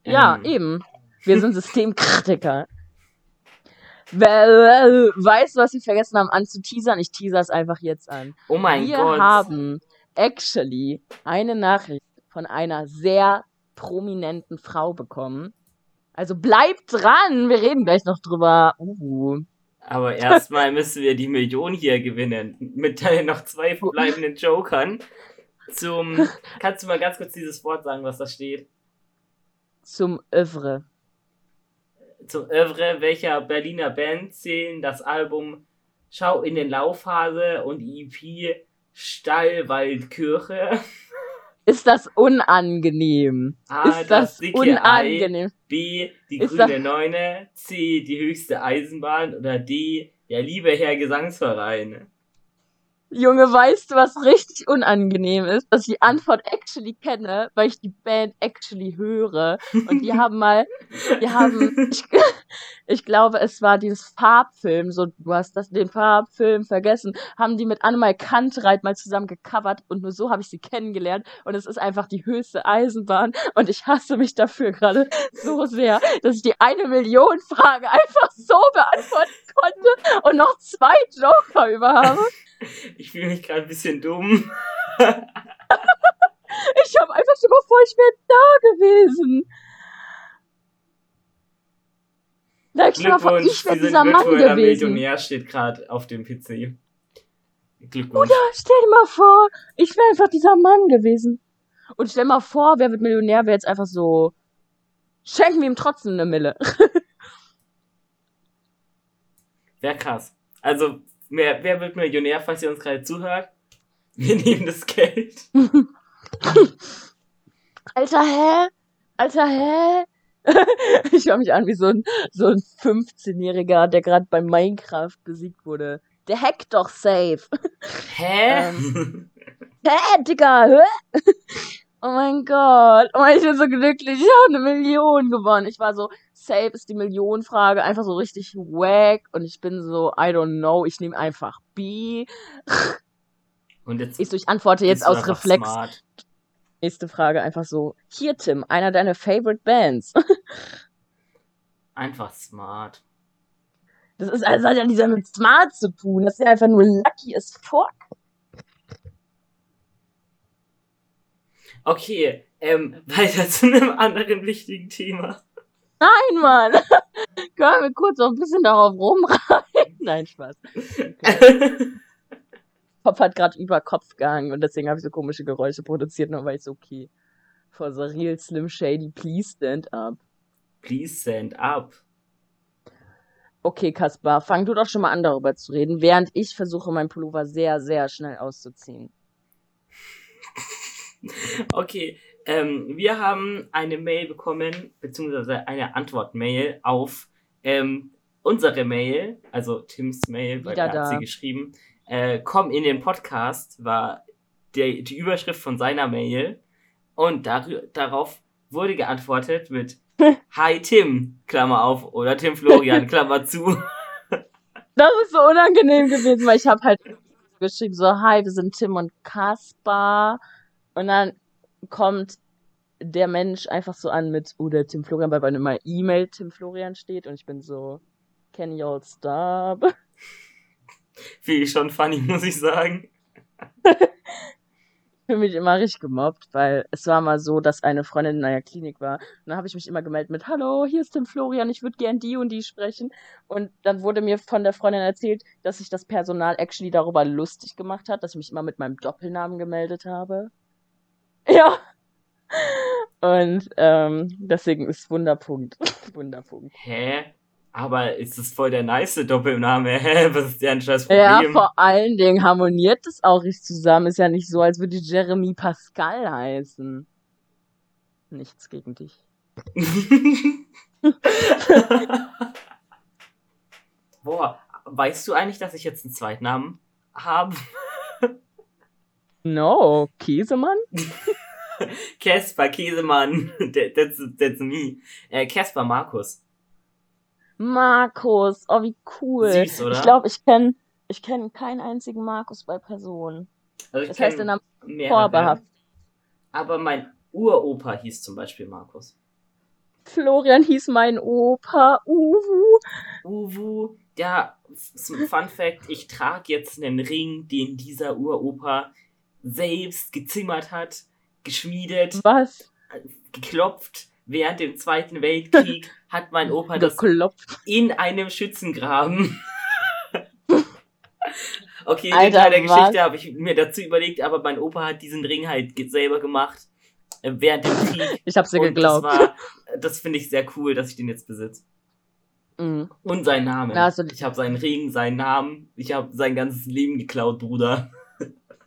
Ja, Ähm, eben. Wir sind (laughs) Systemkritiker. Weißt du, was wir vergessen haben anzuteasern? Ich teaser es einfach jetzt an. Oh mein wir Gott. haben actually eine Nachricht von einer sehr prominenten Frau bekommen. Also bleibt dran, wir reden gleich noch drüber. Uh. Aber erstmal müssen wir die Million hier gewinnen. Mit (laughs) noch zwei verbleibenden Jokern. Zum. (laughs) Kannst du mal ganz kurz dieses Wort sagen, was da steht? Zum Övre. Zum Övre welcher Berliner Band zählen das Album Schau in den Laufhase und EP Stallwaldkirche? (laughs) Ist das unangenehm? A. ist das Ei. unangenehm? B. Die Ist grüne Neune. C. Die höchste Eisenbahn. Oder D. Der liebe Herr Gesangsverein. Junge, weißt du, was richtig unangenehm ist? Dass ich die Antwort actually kenne, weil ich die Band actually höre. Und die (laughs) haben mal, die haben, ich, (laughs) ich glaube, es war dieses Farbfilm, so, du hast das, den Farbfilm vergessen, haben die mit Annemal Kantreit mal zusammen gecovert und nur so habe ich sie kennengelernt. Und es ist einfach die höchste Eisenbahn und ich hasse mich dafür gerade so sehr, dass ich die eine Million Frage einfach so beantworten konnte und noch zwei Joker über habe. Ich fühle mich gerade ein bisschen dumm. ich habe einfach schon mal vor, ich wäre da gewesen. Na klar, vor, ich wäre dieser Mann gewesen. Millionär steht gerade auf dem PC. Glückwunsch. Oder stell dir mal vor, ich wäre einfach dieser Mann gewesen. Und stell dir mal vor, wer wird Millionär, wäre jetzt einfach so, schenken wir ihm trotzdem eine Mille. (laughs) Wäre krass. Also, Wer, wer wird Millionär, falls ihr uns gerade zuhört? Wir nehmen das Geld. (laughs) Alter, hä? Alter, hä? (laughs) ich höre mich an wie so ein, so ein 15-Jähriger, der gerade bei Minecraft besiegt wurde. Der hackt doch safe. Hä? Ähm, hä, Digga? Hä? Oh mein Gott. Oh, ich bin so glücklich. Ich habe eine Million gewonnen. Ich war so, safe ist die Millionenfrage einfach so richtig wack. Und ich bin so, I don't know. Ich nehme einfach B. Und jetzt. Ich, so, ich antworte jetzt aus Reflex. Smart. Nächste Frage einfach so. Hier, Tim, einer deiner Favorite Bands. (laughs) einfach smart. Das ist, also hat ja dieser mit smart zu tun. Das ist ja einfach nur lucky as fuck. Okay, ähm, (laughs) weiter zu einem anderen wichtigen Thema. Nein, Mann! (laughs) Können wir kurz noch ein bisschen darauf rumreiten? (laughs) Nein, Spaß. Okay. Pop hat gerade über Kopf gehangen und deswegen habe ich so komische Geräusche produziert, nur weil ich so, okay, for the real Slim Shady, please stand up. Please stand up. Okay, Kaspar, fang du doch schon mal an, darüber zu reden, während ich versuche, meinen Pullover sehr, sehr schnell auszuziehen. Okay, ähm, wir haben eine Mail bekommen, beziehungsweise eine Antwort-Mail auf ähm, unsere Mail, also Tims Mail, weil er hat sie geschrieben. Äh, komm in den Podcast war der, die Überschrift von seiner Mail und dar darauf wurde geantwortet mit (laughs) Hi Tim, Klammer auf, oder Tim Florian, (laughs) Klammer zu. Das ist so unangenehm gewesen, weil ich habe halt geschrieben so, hi, wir sind Tim und Kaspar. Und dann kommt der Mensch einfach so an mit, oh, der Tim Florian, weil bei einer E-Mail Tim Florian steht und ich bin so, can you all stop? (laughs) Finde ich schon funny, (laughs) muss ich sagen. Ich fühle mich immer richtig gemobbt, weil es war mal so, dass eine Freundin in einer Klinik war. Und dann habe ich mich immer gemeldet mit, hallo, hier ist Tim Florian, ich würde gern die und die sprechen. Und dann wurde mir von der Freundin erzählt, dass sich das Personal actually darüber lustig gemacht hat, dass ich mich immer mit meinem Doppelnamen gemeldet habe. (laughs) Ja. Und ähm, deswegen ist Wunderpunkt. (laughs) Wunderpunkt. Hä? Aber ist das voll der nice Doppelname? (laughs) Hä? Was ist denn scheiß Problem? Ja, vor allen Dingen harmoniert das auch richtig zusammen. Ist ja nicht so, als würde Jeremy Pascal heißen. Nichts gegen dich. Boah, weißt du eigentlich, dass ich jetzt einen Zweitnamen habe? No, Käsemann? (laughs) Casper Käsemann. That's, that's me. Äh, Casper Markus. Markus, oh wie cool. Süß, oder? Ich glaube, ich kenne ich kenn keinen einzigen Markus bei Personen. Also das heißt, in einem vorbehaft. Aber mein Uropa hieß zum Beispiel Markus. Florian hieß mein Opa. Uwu. Uwu. Ja, Fun Fact, ich trage jetzt einen Ring, den dieser Uropa selbst gezimmert hat, geschmiedet, Was? geklopft. Während dem Zweiten Weltkrieg (laughs) hat mein Opa das geklopft. in einem Schützengraben. (laughs) okay, Alter, den Teil der Geschichte habe ich mir dazu überlegt, aber mein Opa hat diesen Ring halt selber gemacht äh, während dem Krieg. (laughs) Ich hab's dir geglaubt. Das, das finde ich sehr cool, dass ich den jetzt besitze. Mhm. Und seinen Namen. Also, ich habe seinen Ring, seinen Namen. Ich habe sein ganzes Leben geklaut, Bruder.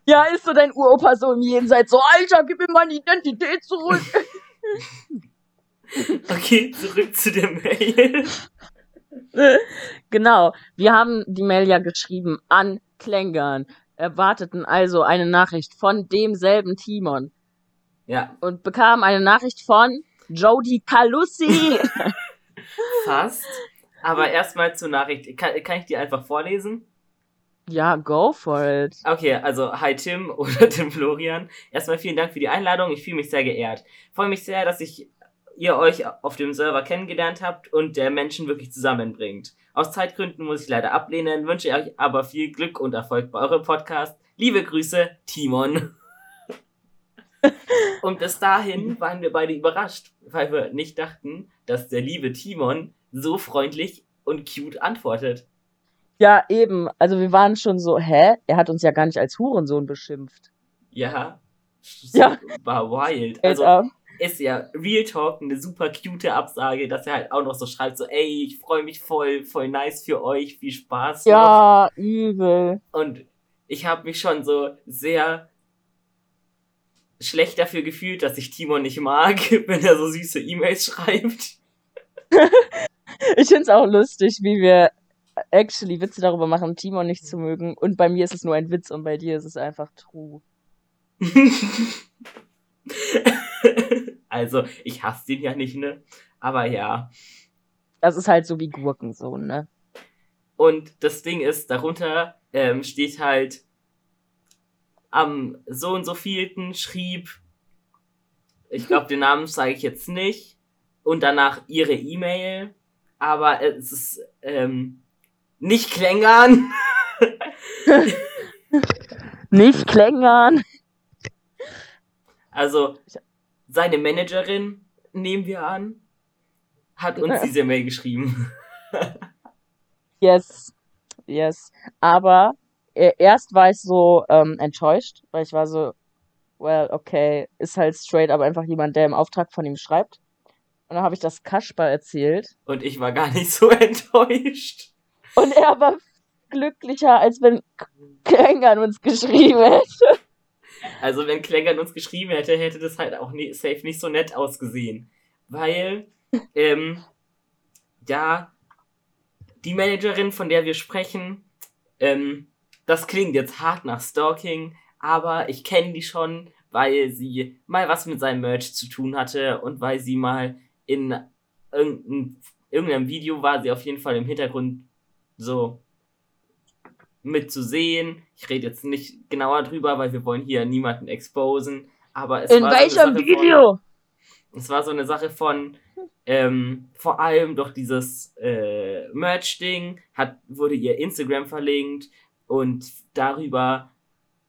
Ja, ist so dein Uropa so im Jenseits so, Alter, gib mir meine Identität zurück. (laughs) okay, zurück zu der Mail. (laughs) genau, wir haben die Mail ja geschrieben an Klängern. erwarteten also eine Nachricht von demselben Timon Ja, und bekamen eine Nachricht von Jody Calussi. (laughs) fast. Aber erstmal zur Nachricht. Kann, kann ich die einfach vorlesen? Ja, go for it. Okay, also hi Tim (laughs) oder Tim Florian. Erstmal vielen Dank für die Einladung. Ich fühle mich sehr geehrt. Freue mich sehr, dass ich ihr euch auf dem Server kennengelernt habt und der Menschen wirklich zusammenbringt. Aus Zeitgründen muss ich leider ablehnen, wünsche euch aber viel Glück und Erfolg bei eurem Podcast. Liebe Grüße, Timon. (laughs) und bis dahin waren wir beide überrascht, weil wir nicht dachten, dass der liebe Timon so freundlich und cute antwortet. Ja, eben. Also wir waren schon so, hä? Er hat uns ja gar nicht als Hurensohn beschimpft. Ja. Ja. War wild. Also, ist ja Real Talk eine super cute Absage, dass er halt auch noch so schreibt, so, ey, ich freue mich voll, voll nice für euch, viel Spaß. noch. ja, übel. Und ich habe mich schon so sehr schlecht dafür gefühlt, dass ich Timon nicht mag, (laughs) wenn er so süße E-Mails schreibt. (laughs) Ich find's auch lustig, wie wir actually Witze darüber machen, Timon nicht zu mögen. Und bei mir ist es nur ein Witz und bei dir ist es einfach true. (laughs) also, ich hasse den ja nicht, ne? Aber ja. Das ist halt so wie Gurkensohn, ne? Und das Ding ist, darunter ähm, steht halt am so und so vielten schrieb, ich glaube, den Namen zeige ich jetzt nicht, und danach ihre E-Mail, aber es ist ähm, nicht Klängern. (laughs) Nicht klängern. Also seine Managerin, nehmen wir an, hat uns diese Mail geschrieben. Yes. Yes. Aber erst war ich so ähm, enttäuscht, weil ich war so, well, okay, ist halt straight, aber einfach jemand, der im Auftrag von ihm schreibt. Und dann habe ich das Kaspar erzählt. Und ich war gar nicht so (laughs) enttäuscht. Und er war glücklicher, als wenn Klängern uns geschrieben hätte. Also wenn Klängern uns geschrieben hätte, hätte das halt auch nie, safe nicht so nett ausgesehen. Weil, ähm, ja, die Managerin, von der wir sprechen, ähm, das klingt jetzt hart nach Stalking, aber ich kenne die schon, weil sie mal was mit seinem Merch zu tun hatte und weil sie mal in irgendein, irgendeinem Video war sie auf jeden Fall im Hintergrund so mit zu sehen. Ich rede jetzt nicht genauer drüber, weil wir wollen hier niemanden exposen. Aber es In war so eine welchem Sache Video? Von, es war so eine Sache von ähm, vor allem durch dieses äh, Merch-Ding hat wurde ihr Instagram verlinkt und darüber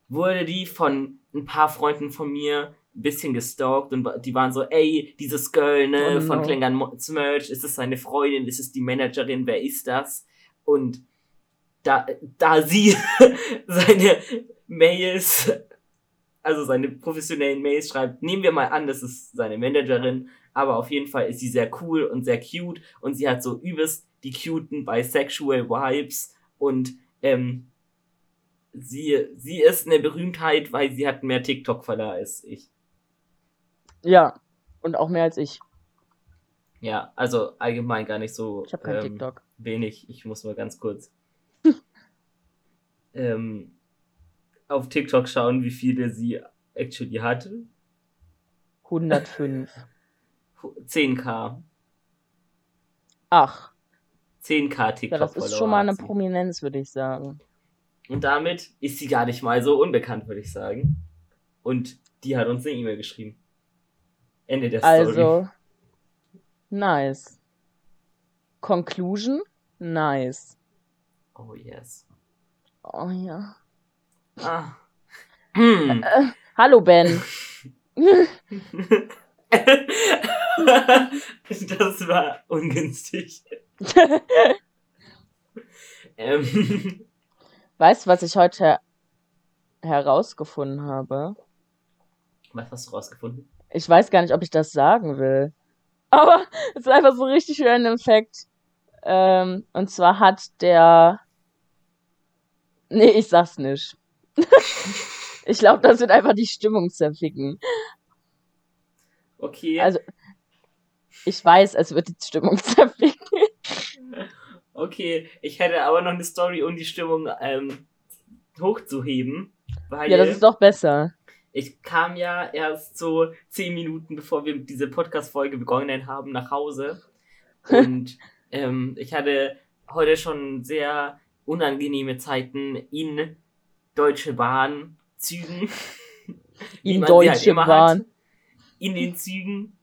wurde die von ein paar Freunden von mir ein bisschen gestalkt und die waren so, ey, dieses Girl, ne, Oh von no. Klängern Mo- Merch, ist es seine Freundin, ist es die Managerin, wer ist das? Und da, da sie (laughs) seine Mails, also seine professionellen Mails schreibt, nehmen wir mal an, das ist seine Managerin, aber auf jeden Fall ist sie sehr cool und sehr cute und sie hat so übelst die cuten bisexual Vibes und ähm, sie, sie ist eine Berühmtheit, weil sie hat mehr TikTok-Follower als ich. Ja. Und auch mehr als ich. Ja, also allgemein gar nicht so Ich habe kein ähm, TikTok. wenig. Ich muss mal ganz kurz (laughs) ähm, auf TikTok schauen, wie viele sie actually hatte. 105. 10k. Ach, 10k ja, TikTok-Follower. das ist schon mal eine. Prominenz, würde ich sagen. Und damit ist sie gar nicht mal so unbekannt, würde ich sagen. Und die hat uns eine E-Mail geschrieben. Ende der Story. Also, nice. Conclusion? Nice. Oh yes. Oh ja. Ah. Hm. Äh, hallo Ben. (laughs) das war ungünstig. ähm, weißt du, was ich heute herausgefunden habe? was hast du rausgefunden? Ich weiß gar nicht, ob ich das sagen will. Aber (laughs) es ist einfach so richtig random Fact. Ähm, und zwar hat der. Nee, ich sag's nicht. (laughs) ich glaube, das wird einfach die Stimmung zerficken. Okay. Also, ich weiß, es wird die Stimmung (laughs) zerficken. okay, ich hätte aber noch eine Story, um die Stimmung ähm, hochzuheben. Weil Ja, das ist doch besser. Ich kam ja erst so zehn Minuten, bevor wir diese Podcast-Folge begonnen haben, nach Hause. (laughs) Und ähm, ich hatte heute schon sehr unangenehme Zeiten in Deutsche Bahn Zügen. In halt Deutsche immer Bahn. Hat, in den Zügen.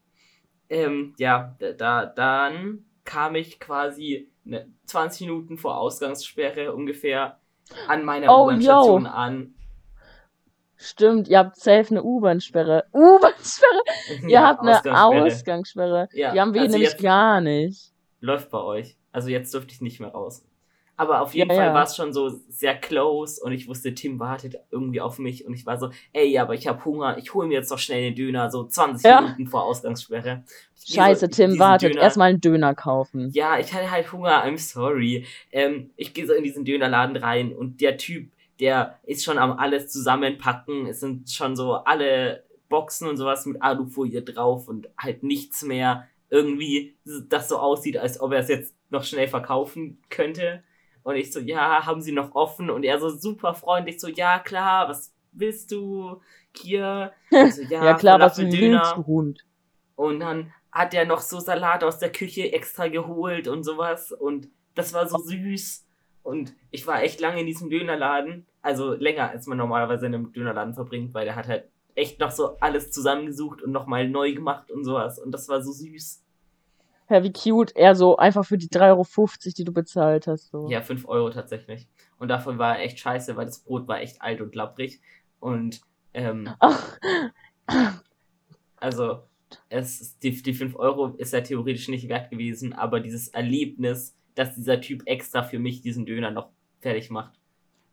Ähm, ja, da, da, dann kam ich quasi ne, 20 Minuten vor Ausgangssperre ungefähr an meiner Oh, U-Bahn-Station an. Stimmt, ihr habt safe eine U-Bahn-Sperre. U-Bahn-Sperre? (laughs) Ihr Ja, habt eine Ausgangssperre. Ausgangssperre. Ja, Die haben wir also nämlich gar nicht. läuft bei euch. Also jetzt dürfte ich nicht mehr raus. Aber auf jeden Ja, Fall ja. war es schon so sehr close und ich wusste, Tim wartet irgendwie auf mich und ich war so, ey, aber ich habe Hunger, ich hole mir jetzt doch schnell den Döner, so 20 Ja. Minuten vor Ausgangssperre. Ich Scheiße, so Tim, wartet. Döner- Erstmal einen Döner kaufen. Ja, ich hatte halt Hunger, I'm sorry. Ähm, ich gehe so in diesen Dönerladen rein und der Typ, der ist schon am alles zusammenpacken. Es sind schon so alle Boxen und sowas mit Alufolie drauf und halt nichts mehr irgendwie, das so aussieht, als ob er es jetzt noch schnell verkaufen könnte. Und ich so, ja, haben sie noch offen? Und er so super freundlich, so, ja, klar, was willst du hier? (laughs) So, ja, Ja, klar, was willst du, Hund? Und dann hat er noch so Salat aus der Küche extra geholt und sowas. Und das war so süß. Und ich war echt lange in diesem Dönerladen. Also länger, als man normalerweise in einem Dönerladen verbringt, weil der hat halt echt noch so alles zusammengesucht und nochmal neu gemacht und sowas. Und das war so süß. Ja, wie cute. Er so einfach für die 3,50 Euro, die du bezahlt hast. So. Ja, 5 Euro tatsächlich. Und davon war er echt scheiße, weil das Brot war echt alt und labbrig. Und ähm, (laughs) Ach, Also, es die, die 5 Euro ist ja theoretisch nicht wert gewesen, aber dieses Erlebnis, dass dieser Typ extra für mich diesen Döner noch fertig macht.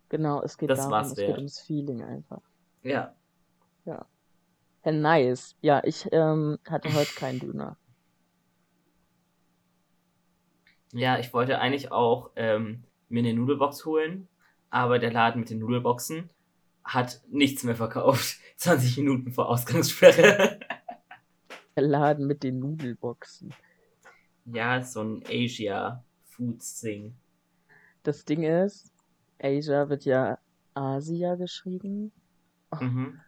Genau, es geht Das darum, war's es wert. geht ums Feeling einfach. Ja. Ja, nice. Ja, ich ähm, hatte heute keinen Döner. Ja, ich wollte eigentlich auch ähm, mir eine Nudelbox holen, aber der Laden mit den Nudelboxen hat nichts mehr verkauft. (laughs) 20 Minuten vor Ausgangssperre. Der Laden mit den Nudelboxen. ja, so ein Asia Foods Ding. Das Ding ist, Asia wird ja Asia geschrieben. Mhm.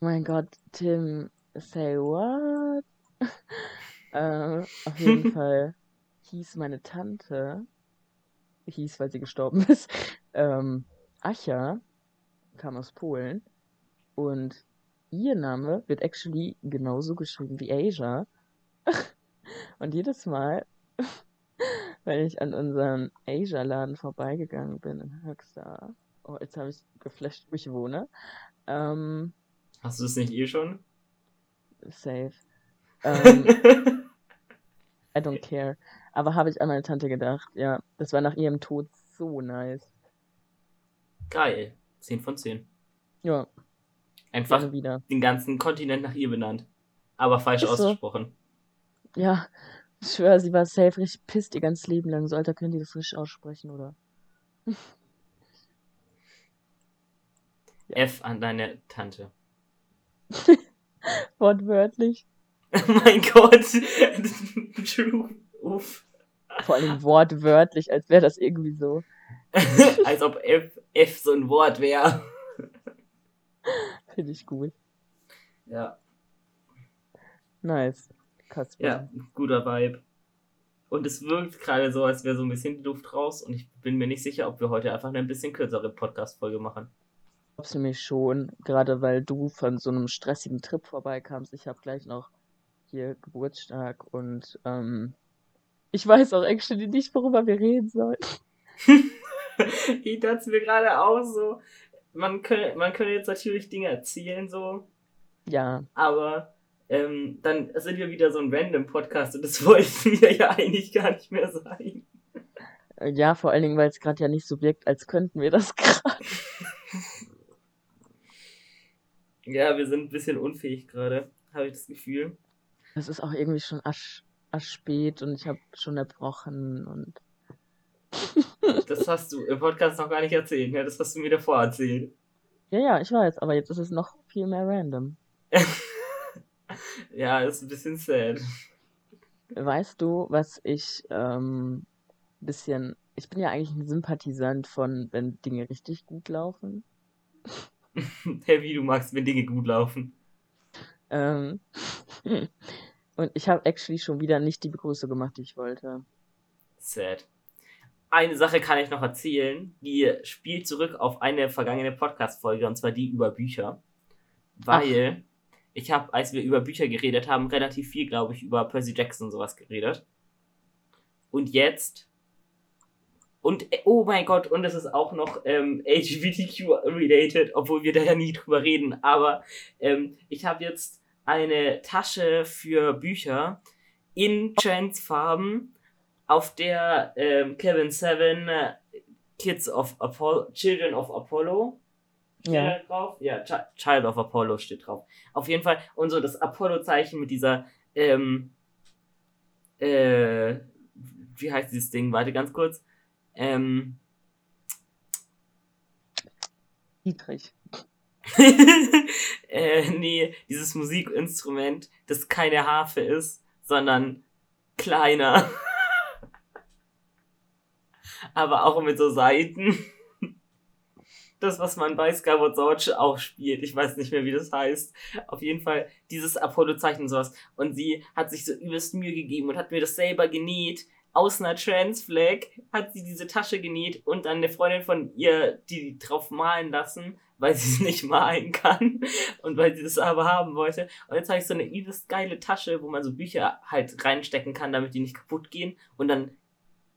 Oh mein Gott, Tim, say what? (laughs) äh, auf jeden (laughs) Fall hieß meine Tante, hieß, weil sie gestorben (laughs) ist, ähm, Acha, kam aus Polen und ihr Name wird actually genauso geschrieben wie Asia. und jedes Mal, wenn ich an unseren Asia-Laden vorbeigegangen bin in Höxter, oh, jetzt habe ich geflasht, wo ich wohne, ähm, Hast du es nicht eh schon? Safe. Ähm, (laughs) I don't care. Aber habe ich an meine Tante gedacht. Ja, das war nach ihrem Tod so nice. Geil. 10 von 10. Ja, Einfach gerne wieder. den ganzen Kontinent nach ihr benannt. Aber falsch Ist so. ausgesprochen. Ja, ich schwöre, sie war safe richtig pisst ihr ganzes Leben lang. So, Alter, können die das richtig aussprechen, oder? (laughs) F an deine Tante. (laughs) Wortwörtlich. (laughs) Oh mein Gott. True. Uff. Vor allem wortwörtlich, als wäre das irgendwie so. Als ob F, F so ein Wort wäre. Finde ich gut. Ja. Nice. Kasper. Ja, guter Vibe. Und es wirkt gerade so, als wäre so ein bisschen die Luft raus. Und ich bin mir nicht sicher, ob wir heute einfach eine ein bisschen kürzere Podcast-Folge machen. Glaubst du mir schon, gerade weil du von so einem stressigen Trip vorbeikamst. Ich habe gleich noch hier Geburtstag und ähm, ich weiß auch actually nicht, worüber wir reden sollen. (laughs) ich dachte mir gerade auch so, man könnte, man könnte jetzt natürlich Dinge erzählen, so, Ja, aber ähm, dann sind wir wieder so ein random Podcast und das (laughs) wollten wir ja eigentlich gar nicht mehr sein. äh, ja, vor allen Dingen, weil es gerade ja nicht so wirkt, als könnten wir das (laughs) gerade. Ja, wir sind ein bisschen unfähig gerade, habe ich das Gefühl. Es ist auch irgendwie schon asch, asch spät und ich habe schon erbrochen und (laughs) Das hast du im Podcast noch gar nicht erzählt, ne? Das hast du mir davor erzählt. ja, ja, ich weiß, aber jetzt ist es noch viel mehr random. (laughs) ja, ist ein bisschen sad. Weißt du, was ich ähm, bisschen, ich bin ja eigentlich ein Sympathisant von, wenn Dinge richtig gut laufen. (laughs) hey, wie du magst, wenn Dinge gut laufen. Ähm, (laughs) und ich habe actually schon wieder nicht die Begrüßung gemacht, die ich wollte. Sad. Eine Sache kann ich noch erzählen, die spielt zurück auf eine vergangene Podcast-Folge, und zwar die über Bücher. Weil Ach. Ich habe, als wir über Bücher geredet haben, relativ viel, glaube ich, über Percy Jackson und sowas geredet. Und jetzt und oh mein Gott, und es ist auch noch ähm, (laughs) LGBTQ-related, obwohl wir da ja nie drüber reden. Aber ähm, ich habe jetzt eine Tasche für Bücher in Transfarben, auf der ähm, Kevin Seven äh, Kids of Apollo, Children of Apollo ja. drauf. Ja, Ch Child of Apollo steht drauf. Auf jeden Fall. Und so das Apollo-Zeichen mit dieser, ähm, äh, wie heißt dieses Ding? Warte ganz kurz. Ähm, Dietrich. (laughs) äh, nee, dieses Musikinstrument, das keine Harfe ist, sondern kleiner. (laughs) Aber auch mit so Seiten. Das, was man bei Skyward Sword auch spielt. Ich weiß nicht mehr, wie das heißt. Auf jeden Fall dieses Apollo-Zeichen und sowas. Und sie hat sich so übelst Mühe gegeben und hat mir das selber genäht aus einer Trans-Flag hat sie diese Tasche genäht und dann eine Freundin von ihr die drauf malen lassen, weil sie es nicht malen kann (laughs) und weil sie das aber haben wollte. Und jetzt habe ich so eine übelst geile Tasche, wo man so Bücher halt reinstecken kann, damit die nicht kaputt gehen und dann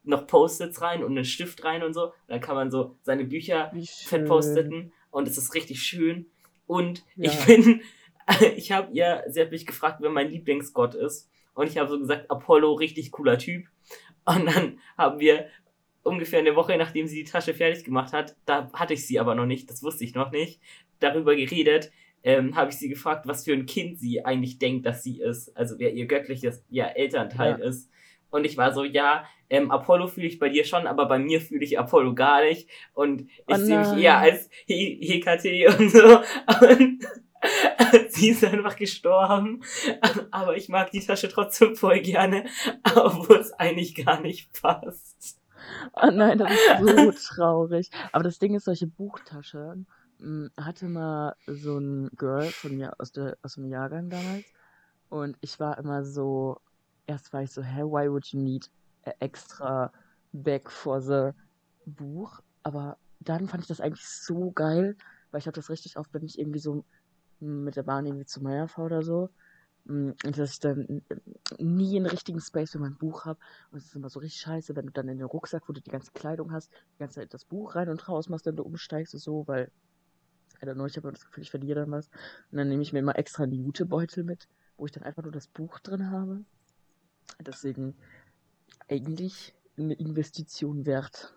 noch Post-its rein und einen Stift rein und so. Und dann kann man so seine Bücher verposteten und es ist richtig schön. Und ja. ich (laughs) bin, ich habe ihr, sie hat mich gefragt, wer mein Lieblingsgott ist. Und ich habe so gesagt, Apollo, richtig cooler Typ. Und dann haben wir ungefähr eine Woche, nachdem sie die Tasche fertig gemacht hat, da hatte ich sie aber noch nicht, das wusste ich noch nicht, darüber geredet, ähm, habe ich sie gefragt, was für ein Kind sie eigentlich denkt, dass sie ist, also wer ihr göttliches ja, Elternteil ja. ist. Und ich war so, ja, ähm, Apollo fühle ich bei dir schon, aber bei mir fühle ich Apollo gar nicht. Und ich oh sehe mich eher als HKT und so. Und (laughs) sie ist einfach gestorben. Aber ich mag die Tasche trotzdem voll gerne, obwohl es eigentlich gar nicht passt. Oh nein, das ist so (laughs) traurig. Aber das Ding ist, solche Buchtaschen hm, hatte mal so ein Girl von mir aus, der, aus dem Jahrgang damals. Und ich war immer so, erst war ich so, hä, why would you need extra bag for the Buch? Aber dann fand ich das eigentlich so geil, weil ich habe das richtig oft, wenn ich irgendwie so mit der Bahn irgendwie zu Meierv oder so. Mm, und dass ich dann nie einen richtigen Space für mein Buch habe. Und es ist immer so richtig scheiße, wenn du dann in den Rucksack, wo du die ganze Kleidung hast, die ganze Zeit das Buch rein und raus machst, dann du umsteigst und so, weil, I don't ich habe das Gefühl, ich verliere dann was. Und dann nehme ich mir immer extra einen Jutebeutel mit, wo ich dann einfach nur das Buch drin habe. Deswegen eigentlich eine Investition wert.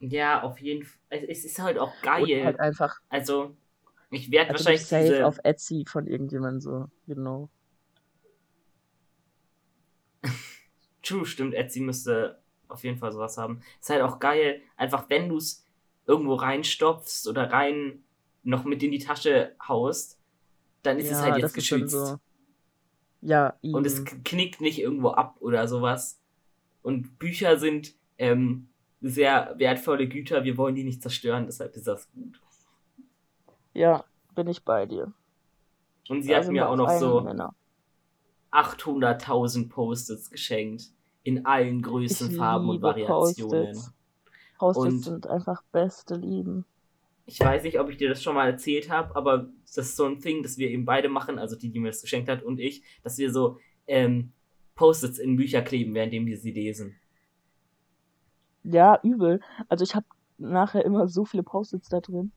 Ja, auf jeden Fall. Es ist halt auch geil. Und halt einfach. Also, ich werde also wahrscheinlich safe diese... auf Etsy von irgendjemandem so, genau. (laughs) True, stimmt. Etsy müsste auf jeden Fall sowas haben. Ist halt auch geil, einfach wenn du es irgendwo reinstopfst oder rein noch mit in die Tasche haust, dann ist ja, es halt jetzt geschützt. So. Ja, eben. Und es knickt nicht irgendwo ab oder sowas. Und Bücher sind ähm, sehr wertvolle Güter, wir wollen die nicht zerstören, deshalb ist das gut. Ja, bin ich bei dir. Und sie hat mir auch noch so 800.000 Post-its geschenkt. In allen Größen, ich Farben und Variationen. Post-its sind einfach beste Lieben. Ich weiß nicht, ob ich dir das schon mal erzählt habe, aber das ist so ein Ding, das wir eben beide machen, also die, die mir das geschenkt hat und ich, dass wir so ähm, Post-its in Bücher kleben, währenddem wir sie lesen. Ja, übel. Also ich habe nachher immer so viele Post-its da drin.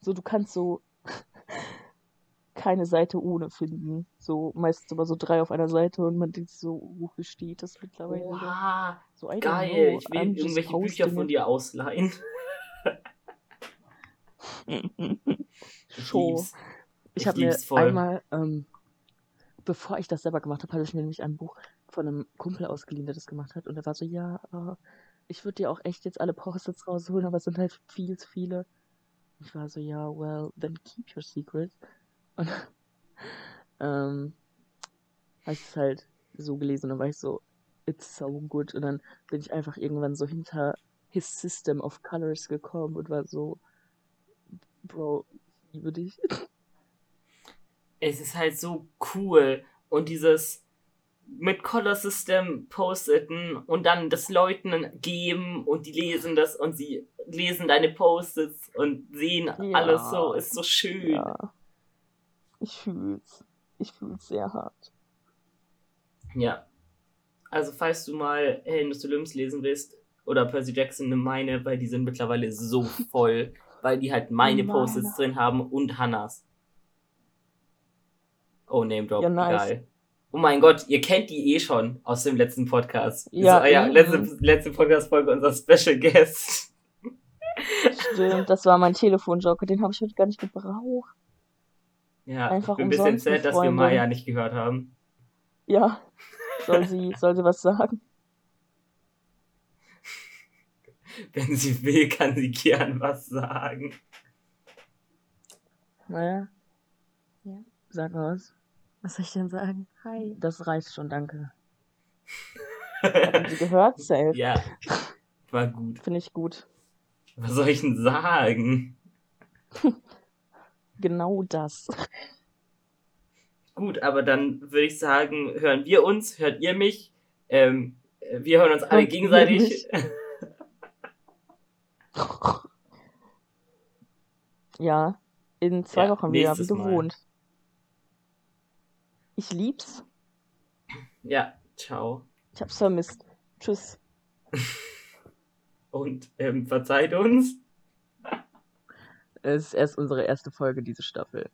So, du kannst so (laughs) keine Seite ohne finden. So meistens immer so drei auf einer Seite und man denkt so, wofür steht das mittlerweile? Wow, so, geil, know, ich will irgendwelche Bücher von dir ausleihen. (laughs) (laughs) Show. Ich, ich habe mir voll. einmal, ähm, bevor ich das selber gemacht habe, habe ich mir nämlich ein Buch von einem Kumpel ausgeliehen, der das gemacht hat. Und er war so, ja, äh, ich würde dir auch echt jetzt alle Post-its rausholen, aber es sind halt viel zu viele. Ich war so, ja, well, then keep your secret. Und (laughs) ähm, habe ich es halt so gelesen und dann war ich so, it's so good. Und dann bin ich einfach irgendwann so hinter his system of colors gekommen und war so, Bro, ich liebe dich. Es ist halt so cool. Und dieses mit Color System posteten und dann das Leuten geben und die lesen das und sie lesen deine Posts und sehen Ja. alles so, ist so schön. Ja. Ich fühl's. Ich fühl's sehr hart. Ja. Also, falls du mal Helden des Olymps lesen willst oder Percy Jackson, nimm meine, weil die sind mittlerweile so (laughs) voll, weil die halt meine Meine. Post-its drin haben und Hannas. Oh, Name Drop, Ja, nice. egal. Oh mein Gott, ihr kennt die eh schon aus dem letzten Podcast. Ja, so, ja eben. letzte, letzte Podcast-Folge, unser Special Guest. Stimmt, das war mein Telefonjoker, den habe ich heute gar nicht gebraucht. Ja, Einfach ich bin ein bisschen sad, dass wir. Maya nicht gehört haben. Ja. Soll sie, soll sie was sagen? (laughs) Wenn sie will, kann sie gern was sagen. Naja. Ja. Sag was. Was soll ich denn sagen? Hi. Das reicht schon, danke. (laughs) Haben Sie gehört, Safe? ja, war gut. Finde ich gut. Was soll ich denn sagen? (laughs) Genau das. Gut, aber dann würde ich sagen, hören wir uns, hört ihr mich. Ähm, äh, wir hören uns alle Hört gegenseitig. (laughs) Ja. In zwei Ja, Wochen wieder, wie nächstes Mal. gewohnt. Ich lieb's. ja, ciao. Ich hab's vermisst. Tschüss. (laughs) Und ähm, verzeiht uns. Es ist erst unsere erste Folge, diese Staffel.